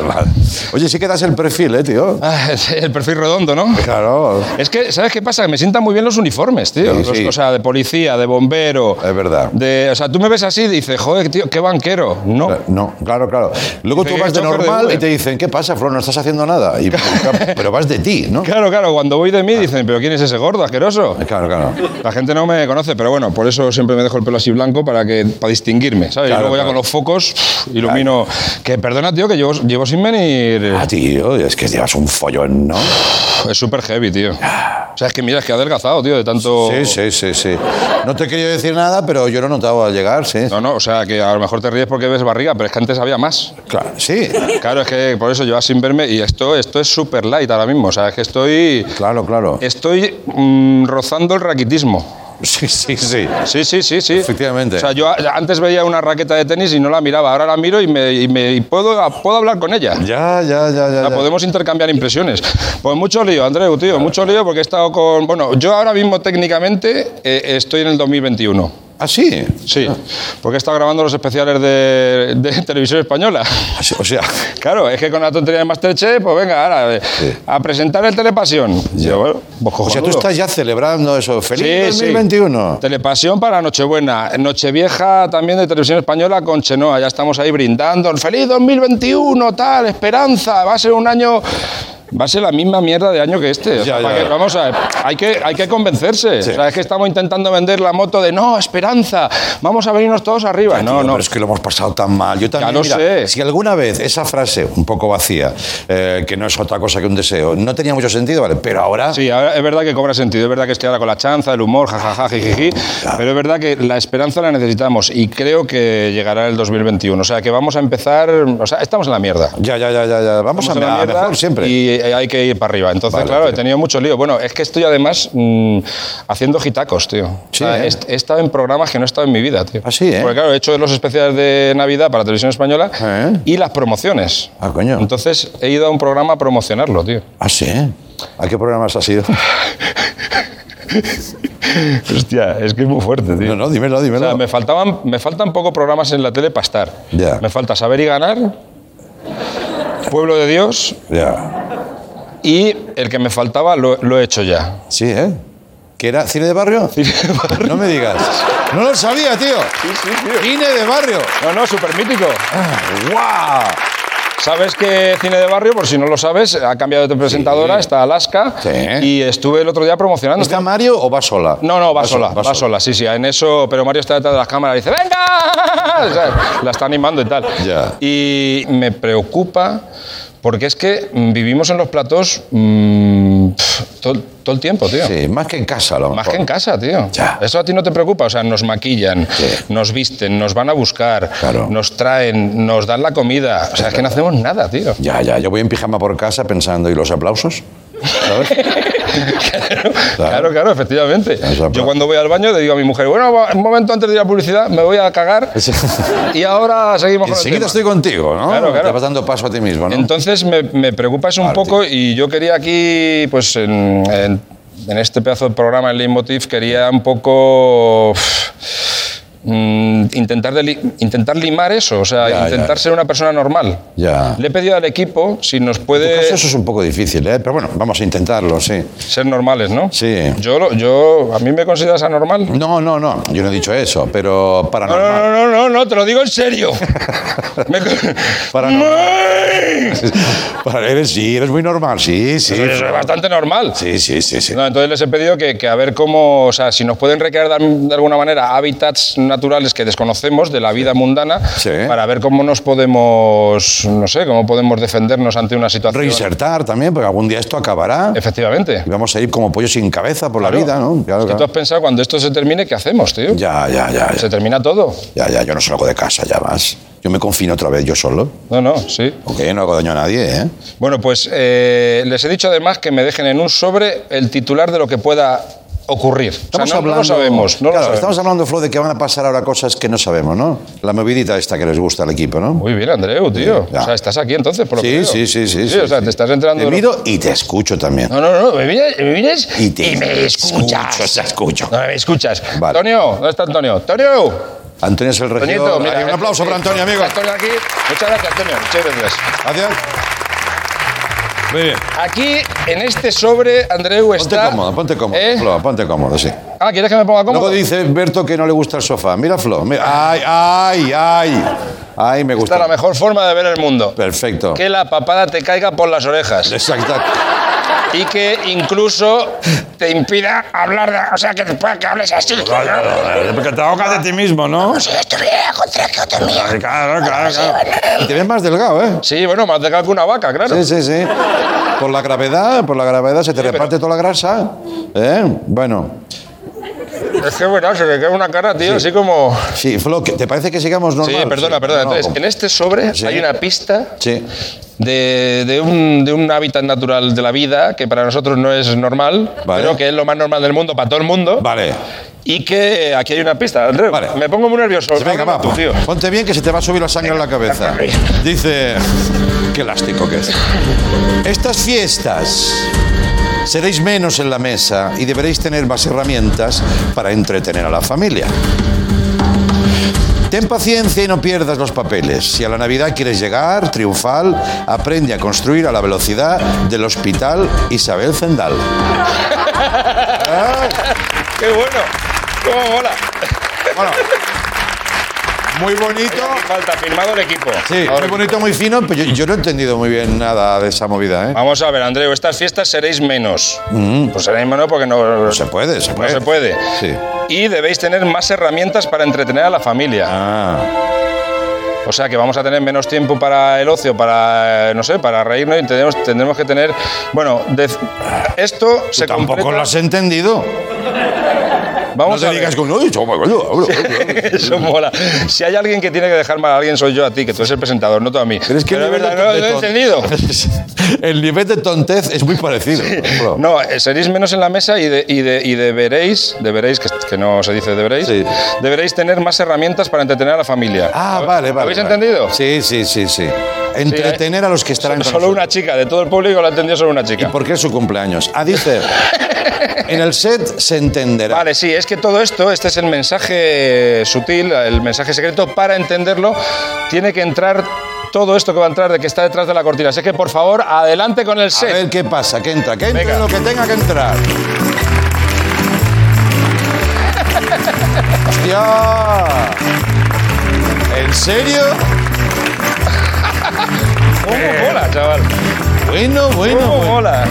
Oye, sí que das el perfil, ¿eh, tío? Ah, el perfil redondo, ¿no? Claro. Es que, ¿sabes qué pasa? Que me sientan muy bien los uniformes, tío. Sí, Los- sí. O sea, de policía, de bombero. Es verdad. De, o sea, tú me ves así y dices, joder, tío, qué banquero. No. No, claro, claro. Luego tú vas de normal y te dicen, ¿qué pasa, Flo? No estás haciendo nada. Y- pero vas de ti, ¿no? Claro, claro, cuando voy de mí dicen, ¿pero quién es ese gordo, asqueroso? Claro, claro. La gente no me conoce, pero bueno, por eso siempre me dejo el pelo así blanco para que para distinguirme, ¿sabes? Claro, y luego ya claro. con los focos pff, ilumino. Que perdona, tío, que llevo, llevo sin venir. Ah, tío, es que llevas un follón, ¿no? Es súper heavy, tío. O sea, es que mira, es que he adelgazado, tío, de tanto. Sí, sí, sí, sí. No te he querido decir nada, pero yo lo he notado al llegar, sí. No, no, o sea, que a lo mejor te ríes porque ves barriga, pero es que antes había más. Claro, sí. Claro, es que por eso llevas sin verme y esto, esto es súper light ahora mismo. O sea, es que estoy. Claro, claro. Estoy mm, rozando el raquitismo. Sí, sí, sí. Sí, sí, sí, sí. Efectivamente. O sea, yo antes veía una raqueta de tenis y no la miraba, ahora la miro y, me, y me- y puedo, puedo hablar con ella. Ya, ya, ya, ya. Ya. podemos intercambiar impresiones. Pues mucho lío, Andreu, tío, mucho lío porque he estado con... Bueno, yo ahora mismo técnicamente eh, estoy en el 2021. Ah, sí. Sí, porque he estado grabando los especiales de, de televisión española. O sea, Claro, es que con la tontería de Masterchef, pues venga, ahora eh, a presentar el Telepasión. Yo, bueno, pues o sea, tú estás ya celebrando eso. ¡Feliz Sí, sí. 2021! Telepasión para Nochebuena. Nochevieja también de Televisión Española con Chenoa. Ya estamos ahí brindando. ¡Feliz 2021! Tal, esperanza. Va a ser un año va a ser la misma mierda de año que este. O sea, Ya, ¿para ya. vamos a ver, hay que, hay que convencerse. Sí. O sea, es que estamos intentando vender la moto de no, esperanza, vamos a venirnos todos arriba. No, Tío, no. Pero es que lo hemos pasado tan mal. Yo también, lo mira, sé. Si alguna vez esa frase, un poco vacía, eh, que no es otra cosa que un deseo, no tenía mucho sentido, ¿vale? Pero ahora. Sí, ahora es verdad que cobra sentido, es verdad que estoy ahora con la chanza, el humor, jajaja, jijiji, pero es verdad que la esperanza la necesitamos y creo que llegará el 2021. O sea, que vamos a empezar, o sea, estamos en la mierda. Ya, ya, ya, ya, ya. Vamos Estamos en a, la a mierda mejor siempre. Y hay que ir para arriba. Entonces, Vale, claro, he tenido mucho lío. Bueno, es que estoy además mm, haciendo gitacos, tío. Sí, O sea, ¿eh? he, he estado en programas que no he estado en mi vida, tío. Ah, sí, ¿eh? Porque claro, he hecho los especiales de Navidad para Televisión Española ¿Eh? y las promociones. Ah, coño. Entonces he ido a un programa a promocionarlo, tío. Ah, sí. ¿A qué programas has ido? Hostia, es que es muy fuerte, tío. No, no, dímelo, O dímelo. sea, me, faltaban, me faltan pocos programas en la tele para estar. Ya. Me falta Saber y Ganar, Pueblo de Dios Ya. Y el que me faltaba lo, lo he hecho ya. Sí, ¿eh? ¿Que era cine de barrio? No me digas. No lo sabía, tío. Cine de barrio. No, no, súper mítico. ¡Guau! ¿Sabes que Cine de Barrio, por si no lo sabes, ha cambiado de presentadora, está Alaska Sí. y estuve el otro día promocionando. ¿Está Mario o va sola? No, no, va, sola, va sola, sí, sí, en eso, pero Mario está detrás de las cámaras y dice, ¡venga! O sea, la está animando y tal. Ya. Y me preocupa porque es que mm, vivimos en los platos mm, todo el tiempo, tío. Sí, más que en casa, lo Más mejor. que en casa, tío. Ya. Eso a ti no te preocupa. O sea, nos maquillan, nos visten, nos van a buscar, Claro. nos traen, nos dan la comida. O sea, es que no hacemos nada, tío. Ya, ya, yo voy en pijama por casa pensando, ¿y los aplausos? ¿Sabes? Claro, claro, efectivamente. Eso, Yo cuando voy al baño le digo a mi mujer, bueno, un momento antes de ir a publicidad, me voy a cagar y ahora seguimos con Enseguida estoy contigo, ¿no? Claro, claro. Te vas dando paso a ti mismo, ¿no? Entonces me, me preocupa eso un poco y yo quería aquí, pues en, en- en este pedazo de programa, en Leitmotiv, quería un poco mm, intentar, intentar limar eso, o sea, Ya, intentar ya. ser una persona normal. Ya. Le he pedido al equipo si nos En tu puede caso eso es un poco difícil, ¿eh? Pero bueno, vamos a intentarlo, sí. ser normales, ¿no? Sí. Yo, yo, ¿A mí me consideras anormal? No, no, no, yo no he dicho eso, pero No, paranormal. no, no, no, no, te lo digo en serio. Me co- Para- eres, sí, eres muy normal, sí, sí. Eso es bastante normal. Sí, sí, sí, sí. No, entonces les he pedido que, que a ver cómo, o sea, si nos pueden recrear de, de alguna manera hábitats naturales que desconocemos de la vida mundana Sí. para ver cómo nos podemos, no sé, cómo podemos defendernos ante una situación. Reinsertar también, porque algún día esto acabará. Efectivamente. Y vamos a ir como pollo sin cabeza por la vida, ¿no? Claro, Es que tú has pensado cuando esto se termine, ¿qué hacemos, tío? Ya, ya, ya, Se ya. termina todo. Ya, ya, yo no salgo de casa ya más. Yo me confino otra vez yo solo. No, no, sí. Ok, no hago daño a nadie, ¿eh? Bueno, pues eh, les he dicho además que me dejen en un sobre el titular de lo que pueda ocurrir. O sea, no, no lo sabemos. No lo claro, sabemos. estamos hablando, Flo, de que van a pasar ahora cosas que no sabemos, ¿no? La movidita esta que les gusta al equipo, ¿no? Muy bien, Andreu, tío. ya. O sea, estás aquí entonces, por lo que Sí, sí, sí, sí, sí. o sea, sí. te estás entrando... Te miro y te escucho también. No, no, no, me vienes, me vienes Y te me escuchas. escucho, te escucho. No, me escuchas. Vale. Antonio, ¿dónde está Antonio? Antonio. Antonio es el regidor. Toñito, mira. Ahí, un eh, aplauso eh, para Antonio, amigo. Antonio aquí. Muchas gracias, Antonio. Muchas gracias. Gracias. Muy bien. Aquí, en este sobre, Andreu Ponte está... cómodo, ponte cómodo, ¿Eh? Flo, ponte cómodo, sí. Ah, ¿quieres que me ponga cómodo? Luego dice Berto que no le gusta el sofá. Mira, Flo. mira. Ay, ay, ay. Ay, me Esta gusta. es la mejor forma de ver el mundo. Perfecto. Que la papada te caiga por las orejas. Exacto. Y que incluso te impida hablar, de- o sea, que, que hables así. Porque te ahogas de ti mismo, ¿no? Si estuviera con traqueotomía. Claro, claro, claro. Y te ves más delgado, ¿eh? Sí, bueno, más delgado que una vaca, claro. Sí, sí, sí. Por la gravedad, por la gravedad se te reparte toda la grasa. ¿Eh? Bueno. Es que, bueno, se me queda una cara, tío, así como... Sí, Flo, ¿que- ¿te parece que sigamos Sí, normal? perdona, perdona. No, Entonces, en este sobre Sí. hay una pista Sí. de, de un, de un hábitat natural de la vida que para nosotros no es normal, Vale. pero que es lo más normal del mundo para todo el mundo. Vale. Y que aquí hay una pista. Andreu, Vale. me pongo muy nervioso. Venga, va, tú, tío. ponte bien que se te va a subir la sangre en la cabeza. Dice, qué elástico que es. Estas fiestas seréis menos en la mesa y deberéis tener más herramientas para entretener a la familia. Ten paciencia y no pierdas los papeles. Si a la Navidad quieres llegar triunfal, aprende a construir a la velocidad del Hospital Isabel Zendal. ¡Qué bueno! ¡Cómo mola! Bueno, Muy bonito. Falta firmado el equipo. Sí, Ahora- muy bonito, muy fino, pero yo, yo no he entendido muy bien nada de esa movida, ¿eh? Vamos a ver, Andreu, estas fiestas seréis menos. Pues seréis menos porque no, Mm. No se puede, se no puede. se puede. Sí. Y debéis tener más herramientas para entretener a la familia. Ah, O sea que vamos a tener menos tiempo para el ocio, para, eh, no sé, para reírnos y tendremos, tendremos que tener... Bueno, de- esto se tampoco completa- lo has entendido. Vamos no a te digas con, "Uy, chaval, hablo, hablo, hablo". Eso mola. Si hay alguien que tiene que dejar mal a alguien, soy yo a ti, que tú eres el presentador, no tú a mí. Pero es que el nivel verdad, de no lo he entendido. El nivel de tontez es muy parecido. No, eh, seréis menos en la mesa y, de, y, de- y deberéis, deberéis, que, que no se dice deberéis, Sí. deberéis tener más herramientas para entretener a la familia. Ah, vale, vale. ¿Habéis vale. entendido? Sí, sí, sí, sí. Entretener a los que estarán con Solo una chica, de todo el público lo ha entendido solo una ¿Y chica. por qué es su cumpleaños? Ah, dice, en el set se entenderá. Vale, sí, es que todo esto, este es el mensaje sutil, el mensaje secreto, para entenderlo tiene que entrar todo esto que va a entrar de que está detrás de la cortina. Así que, por favor, adelante con el A set. ver qué pasa, que entra, que entre Venga. lo que tenga que entrar. ¡Hostia! ¿En serio? ¿Cómo mola, chaval? Bueno, bueno, ¿Cómo bueno. mola?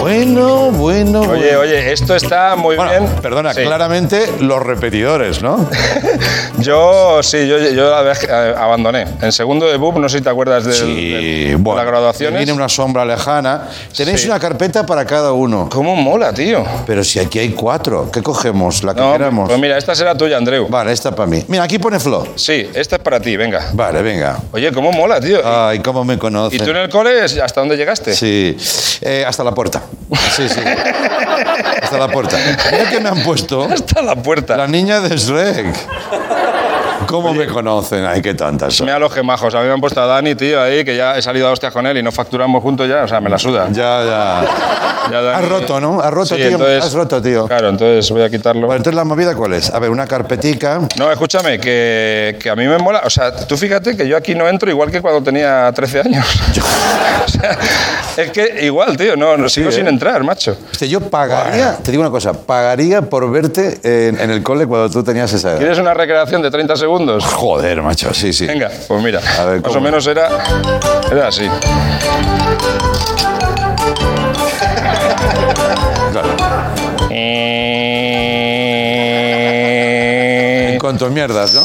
Bueno, bueno, Oye, bueno. oye, esto está muy Bueno, bien. perdona, Sí. claramente los repetidores, ¿no? Yo, sí, yo, yo la vez abandoné. En segundo de BUP, no sé si te acuerdas de, Sí, de bueno. las graduaciones. Viene una sombra lejana. Tenéis Sí. una carpeta para cada uno. ¿Cómo mola, tío? Pero si aquí hay cuatro, ¿qué cogemos? La que No, queramos. pues mira, esta será tuya, Andreu. Vale, esta para mí. Mira, aquí pone Flo. Sí, esta es para ti, venga. Vale, venga. Oye, ¿cómo mola, tío? Ay, cómo me ¿Y conoce. tú en el cole hasta dónde llegaste? Sí, Eh, hasta la puerta. Sí, sí. hasta la puerta. Mira que me han puesto Hasta la puerta. la niña de Shrek. ¿Cómo me conocen? Ay, qué tantas son. Mira los gemajos. A mí me han puesto a Dani, tío, ahí, que ya he salido a hostias con él y no facturamos juntos ya. O sea, me la suda. Ya, ya. Ya, Dani- Has roto, ¿no? Has roto, Sí, tío. entonces- Has roto, tío. Claro, entonces voy a quitarlo. Bueno, entonces la movida cuál es? A ver, una carpetica. No, escúchame, que, que a mí me mola. O sea, tú fíjate que yo aquí no entro igual que cuando tenía 13 años. o sea, es que igual, tío, no, no sigo ¿eh? sin entrar, macho. Este, yo pagaría, te digo una cosa, pagaría por verte en, en el cole cuando tú tenías esa edad. ¿Quieres una recreación de 30 segundos? Joder, macho, sí, sí. Venga, pues mira, A ver, más ¿cómo? o menos era, era así. Claro. Eh, En cuanto a mierdas, ¿no?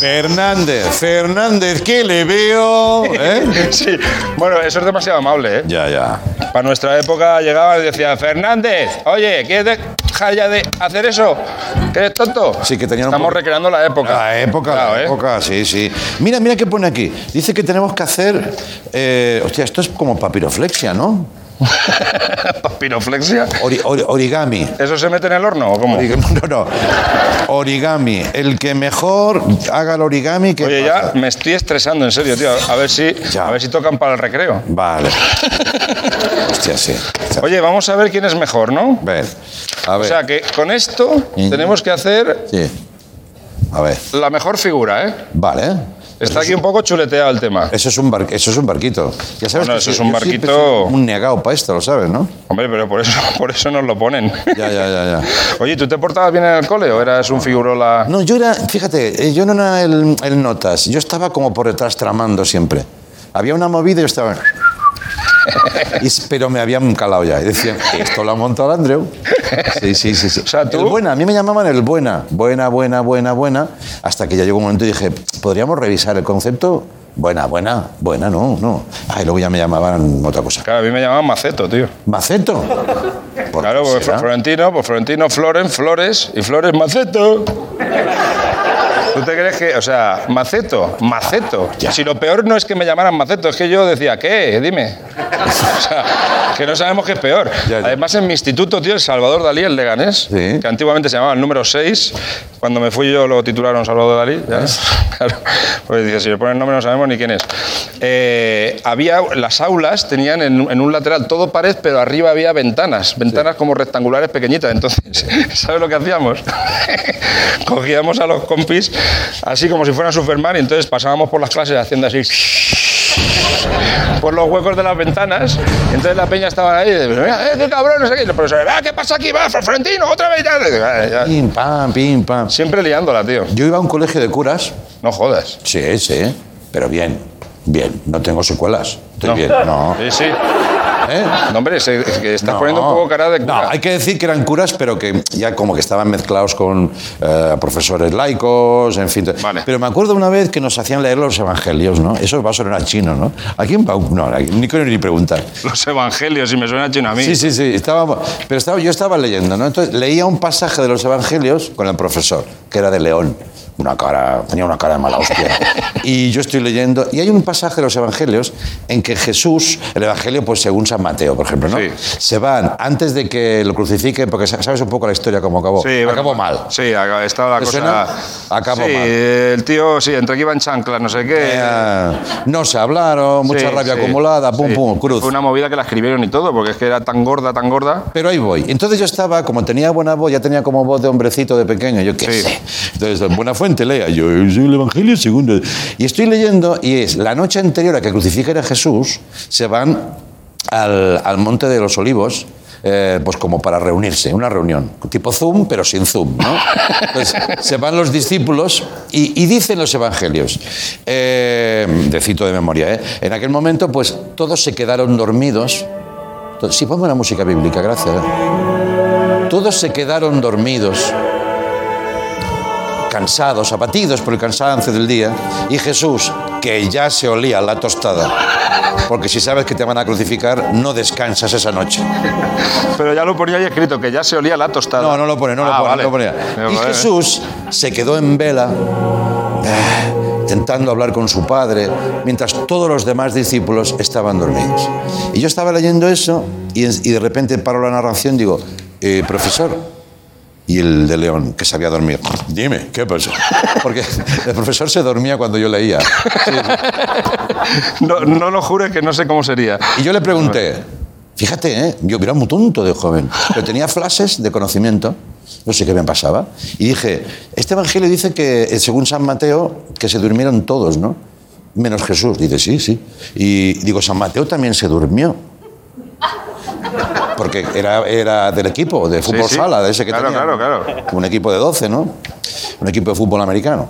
Fernández, Fernández, que le veo. ¿eh? Sí, bueno, eso es demasiado amable, ¿eh? Ya, ya. Para nuestra época llegaba y decía, Fernández, oye, ¿quieres dejar ya de hacer eso? ¿Que eres tonto? Sí, que tenían Estamos recreando la época. La época, Claro, la ¿eh? época, sí, sí. Mira, mira qué pone aquí. Dice que tenemos que hacer. eh, hostia, esto es como papiroflexia, ¿no? Papiroflexia. Ori- ori- origami. ¿Eso se mete en el horno o cómo? Ori- No, no. Origami. El que mejor haga el origami que. Oye, ya me estoy estresando, en serio, tío. A ver si, Ya. a ver si tocan para el recreo. Vale. Hostia, sí. Oye, vamos a ver quién es mejor, ¿no? Ver. A O ver. sea que con esto Mm. tenemos que hacer Sí. A ver. la mejor figura, ¿eh? Vale. Está aquí un poco chuleteado el tema. Eso es un, bar- eso es un barquito. Ya sabes Bueno, que eso es un barquito- Un negado para esto, lo sabes, ¿no? Hombre, pero por eso, por eso nos lo ponen. Ya, ya, ya, ya. Oye, ¿tú te portabas bien en el cole o eras un figurola? No, yo era, fíjate, eh, yo no era el, el notas, yo estaba como por detrás tramando siempre. Había una movida y yo estaba... Y- pero me habían calado ya. Y decían, esto lo ha montado el Andreu. Sí, sí, sí. sí. O sea, tú- El buena, a mí me llamaban el buena. Buena, buena, buena, buena. Hasta que ya llegó un momento y dije, ¿podríamos revisar el concepto? Buena, buena, buena, no, no. Ah, y luego ya me llamaban otra cosa. Claro, a mí me llamaban Maceto, tío. ¿Maceto? ¿Por Claro, pues? Florentino, pues Florentino Floren, Flores y Flores Maceto. ¿Tú te crees que, o sea, Maceto, Maceto? Si lo peor no es que me llamaran Maceto, es que yo decía, ¿qué? Dime. O sea, que no sabemos qué es peor. Ya, ya. Además, en mi instituto, tío, el Salvador Dalí, el Leganés, Sí. que antiguamente se llamaba el número 6, cuando me fui yo lo titularon Salvador Dalí. ¿ya? Claro. Pues dice, si le ponen nombre no sabemos ni quién es. Eh, había, las aulas tenían en, en un lateral todo pared, pero arriba había ventanas, ventanas como rectangulares pequeñitas. Entonces, ¿sabes lo que hacíamos? Cogíamos a los compis así como si fueran Superman y entonces pasábamos por las clases haciendo así. por los huecos de las ventanas. Entonces la peña estaba ahí, de, "Mira, eh, qué cabrón, no sé qué. Y el profesor, "Ah, ¿qué pasa aquí? Va, Florentino, otra vez. Ya, ya. Pim, pam, pim, pam. Siempre liándola, tío. Yo iba a un colegio de curas. No jodas. Sí, sí, pero bien, bien. No tengo secuelas. Estoy No. bien, no. Sí, sí. ¿Eh? No, hombre, se- es que estás No. poniendo un poco cara de No, hay que decir que eran curas, pero que ya como que estaban mezclados con eh, profesores laicos, en fin. Vale. Pero me acuerdo una vez que nos hacían leer los evangelios, ¿no? Eso va a sonar chino, ¿no? ¿A quién va? No, ni quiero ni preguntar. Los evangelios, y me suena chino a mí. Sí, sí, sí. Estábamos, pero estaba, yo estaba leyendo, ¿no? Entonces leía un pasaje de los evangelios con el profesor, que era de León. Una cara, tenía una cara de mala hostia. Y yo estoy leyendo, y hay un pasaje de los evangelios en que Jesús, el evangelio, pues según San Mateo, por ejemplo, ¿no? Sí. Se van antes de que lo crucifiquen, porque sa- sabes un poco la historia cómo acabó. Sí, acabó mal. Sí, estaba la ¿Te cosa. suena? Acabó sí, mal. el tío, sí, entre que iba en chanclas, no sé qué. Eh, no se hablaron, mucha Sí, rabia acumulada, pum, pum, cruz. Fue una movida que la escribieron y todo, porque es que era tan gorda, tan gorda. Pero ahí voy. Entonces yo estaba, como tenía buena voz, ya tenía como voz de hombrecito de pequeño, yo qué sé. Entonces, buena fuente, lea. Yo, "Es el Evangelio segundo. Y estoy leyendo, y es la noche anterior a que crucifiquen a Jesús, se van al, al Monte de los Olivos. eh, pues como para reunirse, una reunión, tipo Zoom, pero sin Zoom, ¿no? Entonces, se van los discípulos y, dicen los evangelios, eh, de cito de memoria, ¿eh? en aquel momento, pues todos se quedaron dormidos. Sí, ponme la música bíblica, gracias. ¿eh? Todos se quedaron dormidos, cansados, abatidos por el cansancio del día, y Jesús, que ya se olía la tostada, porque si sabes que te van a crucificar, no descansas esa noche. Pero ya lo ponía ahí escrito, que ya se olía la tostada. No, no lo pone, no lo Ah, pone, vale. no lo ponía. Y vale. Jesús se quedó en vela, eh, intentando hablar con su padre, mientras todos los demás discípulos estaban dormidos. Y yo estaba leyendo eso y, y de repente paro la narración y digo, eh, profesor, y el de León, que sabía dormir. Dime, ¿qué pasó? Porque el profesor se dormía cuando yo leía. No, no lo jures que no sé cómo sería. Y yo le pregunté, fíjate, ¿eh? yo era muy tonto de joven, pero tenía flashes de conocimiento, no sé qué me pasaba, y dije, este evangelio dice que, eh, según San Mateo, que se durmieron todos, ¿no? Menos Jesús. Dice, sí, sí. Y digo, San Mateo también se durmió. Porque era, era del equipo, de fútbol sí. sala, de ese que Claro, tenía. claro, claro. Un equipo de 12, ¿no? Un equipo de fútbol americano.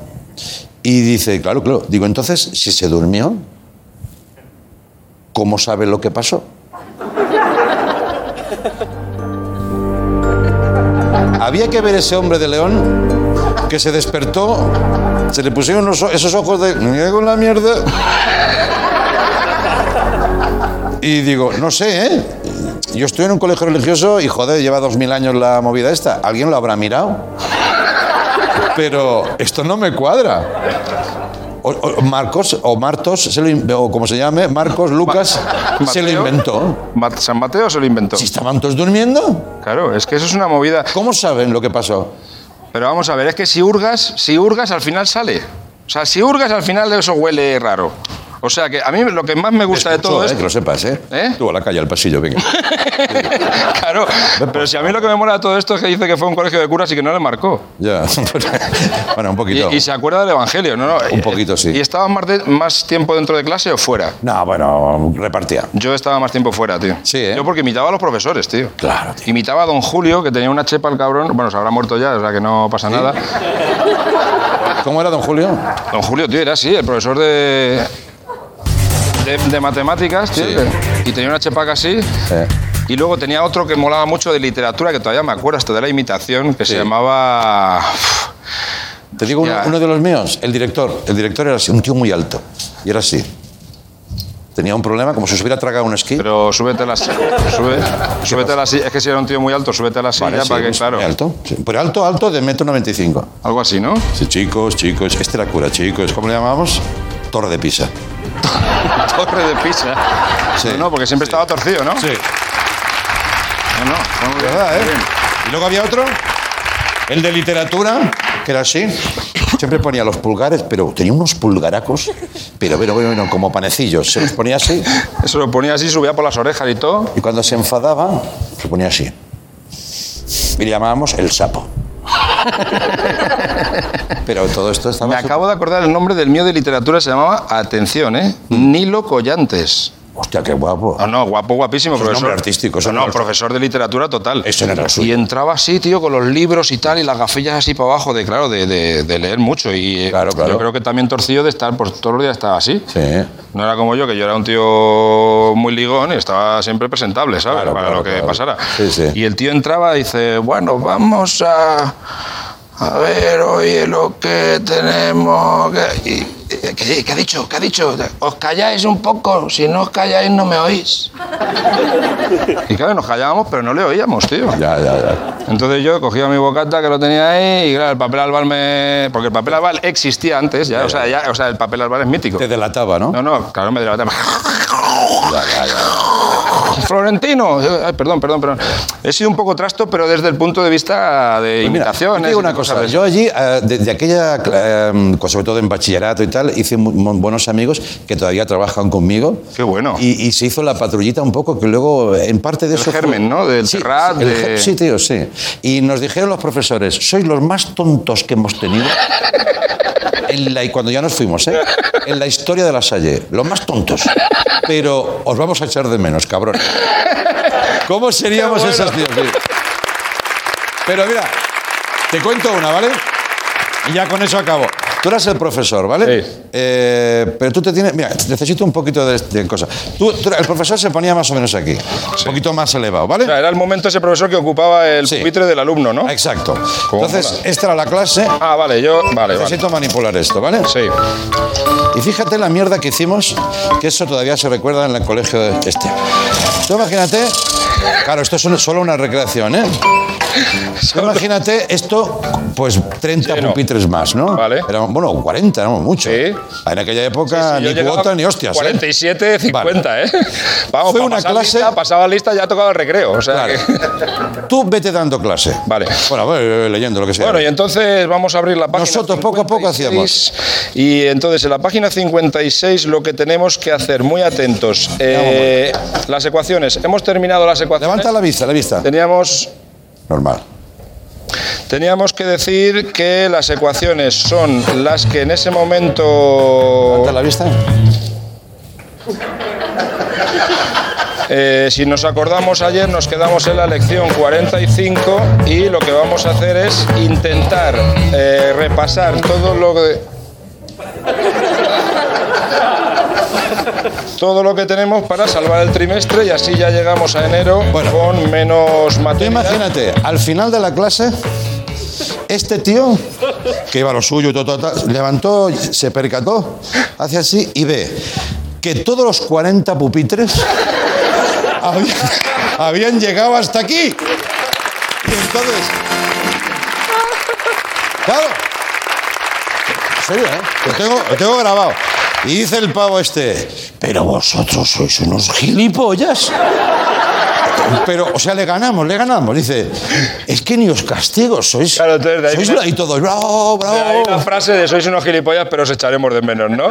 Y dice, claro, claro. Digo, entonces, si se durmió, ¿cómo sabe lo que pasó? Había que ver ese hombre de león que se despertó, se le pusieron esos ojos de me cago en la mierda. Y digo, no sé, ¿eh? Yo estoy en un colegio religioso y joder, lleva dos mil años la movida esta. ¿Alguien lo habrá mirado? Pero esto no me cuadra. O, o Marcos o Martos, se lo o como se llame, Marcos, Lucas, se lo inventó. San Mateo se lo inventó. Si estaban todos durmiendo, Claro, es que eso es una movida. ¿cómo saben lo que pasó? Pero vamos a ver, es que si hurgas, si hurgas al final sale. O sea, si hurgas al final eso huele raro. O sea, que a mí lo que más me gusta de todo eh, esto... que lo sepas, ¿eh? ¿Eh? Tú a la calle, al pasillo, venga. claro, pero si a mí lo que me mola de todo esto es que dice que fue un colegio de curas y que no le marcó. ya. bueno, un poquito. y se acuerda del Evangelio, ¿no? no Un poquito, sí. ¿Y estabas más, de- más tiempo dentro de clase o fuera? No, bueno, repartía. Yo estaba más tiempo fuera, tío. Sí, ¿eh? Yo porque imitaba a los profesores, tío. Claro, tío. Imitaba a don Julio, que tenía una chepa al cabrón. Bueno, se habrá muerto ya, o sea que no pasa nada. ¿Cómo era, don Julio? Don Julio, tío, era así, el profesor de, de, de matemáticas, tío. Sí. Y tenía una chepaca así. Eh, Y luego tenía otro que molaba mucho de literatura, que todavía me acuerdo hasta de la imitación, que Sí. se llamaba... Te digo uno, de los míos, el director. El director era así, un tío muy alto. Y era así. Tenía un problema, como si se hubiera tragado un esquí. Pero súbete a la silla. Sube, súbete a la silla. Es que si era un tío muy alto, súbete a la silla Vale, sí, para que, claro. alto. Sí, Pero alto, alto de metro 95. Algo así, ¿no? Sí, chicos, chicos. Este era cura, chicos. ¿Cómo le llamamos? Torre de Pisa. Torre de pizza. Sí. No, no, porque siempre estaba torcido, ¿no? Sí. No, no, fue muy bien, ¿Verdad, eh? bien. Y luego había otro, el de literatura, que era así. Siempre ponía los pulgares, pero tenía unos pulgaracos, pero, pero, pero, pero, como panecillos. Se los ponía así Eso lo ponía así, subía por las orejas y todo. y cuando se enfadaba, se ponía así. Y le llamábamos el sapo. Pero todo esto estaba... Me acabo de acordar el nombre del mío de literatura, se llamaba, atención, ¿eh? Nilo Collantes. Hostia, qué guapo. No, no, guapo, guapísimo, Eso es profesor. nombre artístico, eso No, no no, es- profesor de literatura total. Ese no era el suyo. Y entraba así, tío, con los libros y tal, y las gafillas así para abajo, de claro, de, de- de leer mucho. Y eh, Claro, claro. yo creo que también torcido de estar, pues todos los días estaba así. Sí. No era como yo, que yo era un tío muy ligón y estaba siempre presentable, ¿sabes? Claro, Para lo que pasara. Sí, sí. Y el tío entraba y dice, bueno, vamos a... A ver, oye, lo que tenemos... que-". Y- ¿qué, qué ha dicho? ¿Qué ha dicho? Os calláis un poco, si no os calláis no me oís. Y claro, nos callábamos, pero no le oíamos, tío. Ya, ya, ya. Entonces yo cogía mi bocata que lo tenía ahí y claro, el papel albal me... Porque el papel albal existía antes, ya, o sea, ya, o sea, el papel albal es mítico. Te delataba, ¿no? No, no, claro, me delataba. Ya, ya, ya. Florentino. Ay, perdón, perdón, perdón. He sido un poco trasto, pero desde el punto de vista de Pues mira, imitaciones. te digo una cosa. Yo allí, eh, de, de aquella, eh, pues sobre todo en bachillerato y tal, hice buenos amigos que todavía trabajan conmigo. Qué bueno. Y, y se hizo la patrullita un poco, que luego, en parte de El eso. germen, ¿no? Del sí, Terrat, el de- Sí, tío, sí. Y nos dijeron los profesores: sois los más tontos que hemos tenido. En la, y cuando ya nos fuimos, ¿eh? En la historia de la Salle. Los más tontos. Pero os vamos a echar de menos, cabrón. ¿Cómo seríamos bueno. tíos? tío? Pero mira, te cuento una, ¿vale? Y ya con eso acabo. Tú eras el profesor, ¿vale? Sí. Eh, pero tú te tienes. Mira, necesito un poquito de, de cosa. Tú- tú- el profesor se ponía más o menos aquí, un poquito más elevado, ¿vale? O sea, era el momento ese profesor que ocupaba el Sí. pupitre del alumno, ¿no? Exacto. ¿Cómo Entonces, mola? esta era la clase. Ah, vale, yo. Vale, vale. Necesito manipular esto, ¿vale? Sí. Y fíjate la mierda que hicimos, que eso todavía se recuerda en el colegio de este. Tú imagínate, claro, esto es solo- solo una recreación, ¿eh? Imagínate esto, pues 30 Sí, no. pupitres más, ¿no? Vale. Era, bueno, 40, éramos mucho. Sí. En aquella época Sí, ni cuota ni hostias. ¿eh? 47, 50, ¿eh? Vamos, Fue una pasar clase- Lista, pasaba lista, ya tocaba el recreo. O sea Claro. que- Tú vete dando clase. Vale. Bueno, voy leyendo lo que sea. Bueno, y entonces vamos a abrir la página. Nosotros poco a poco 56, Y entonces en la página 56 lo que tenemos que hacer, muy atentos, eh, las ecuaciones. Hemos terminado las ecuaciones. Levanta la vista, la vista. Teníamos, Normal. teníamos que decir que las ecuaciones son las que en ese momento, Levanta la vista. eh, si nos acordamos ayer, nos quedamos en la lección 45 y lo que vamos a hacer es intentar eh, repasar todo lo que... todo lo que tenemos para salvar el trimestre y así ya llegamos a enero Bueno. con menos materia. imagínate, al final de la clase, este tío, que iba a lo suyo y todo, todo, todo, levantó, se percató, hace así y ve que todos los 40 pupitres habían, habían llegado hasta aquí. Y entonces. Claro. En serio, ¿eh? Lo tengo, lo tengo grabado. Y dice el pavo este, pero vosotros sois unos gilipollas. Pero, o sea, le ganamos, le ganamos. Dice, es que ni os castigo, sois. Claro, entonces de ahí sois viene- y todos, bravo, ahí bravo. la frase de sois unos gilipollas, pero os echaremos de menos, ¿no?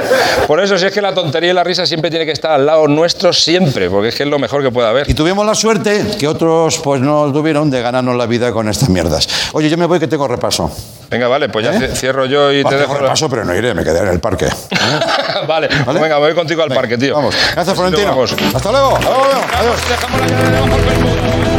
Por eso, si es que la tontería y la risa siempre tiene que estar al lado nuestro, siempre, porque es que es lo mejor que puede haber. Y tuvimos la suerte que otros pues no tuvieron de ganarnos la vida con estas mierdas. Oye, yo me voy que tengo repaso. Venga, vale, pues ya ¿Eh? ci- cierro yo y te tengo dejo. repaso, pero no iré, me quedaré en el parque. vale, pues ¿Vale? venga, me voy contigo al parque, tío. Vamos. Gracias, Así Florentino. vamos. Hasta luego. Hasta luego. Adiós. Dejamos la debajo Open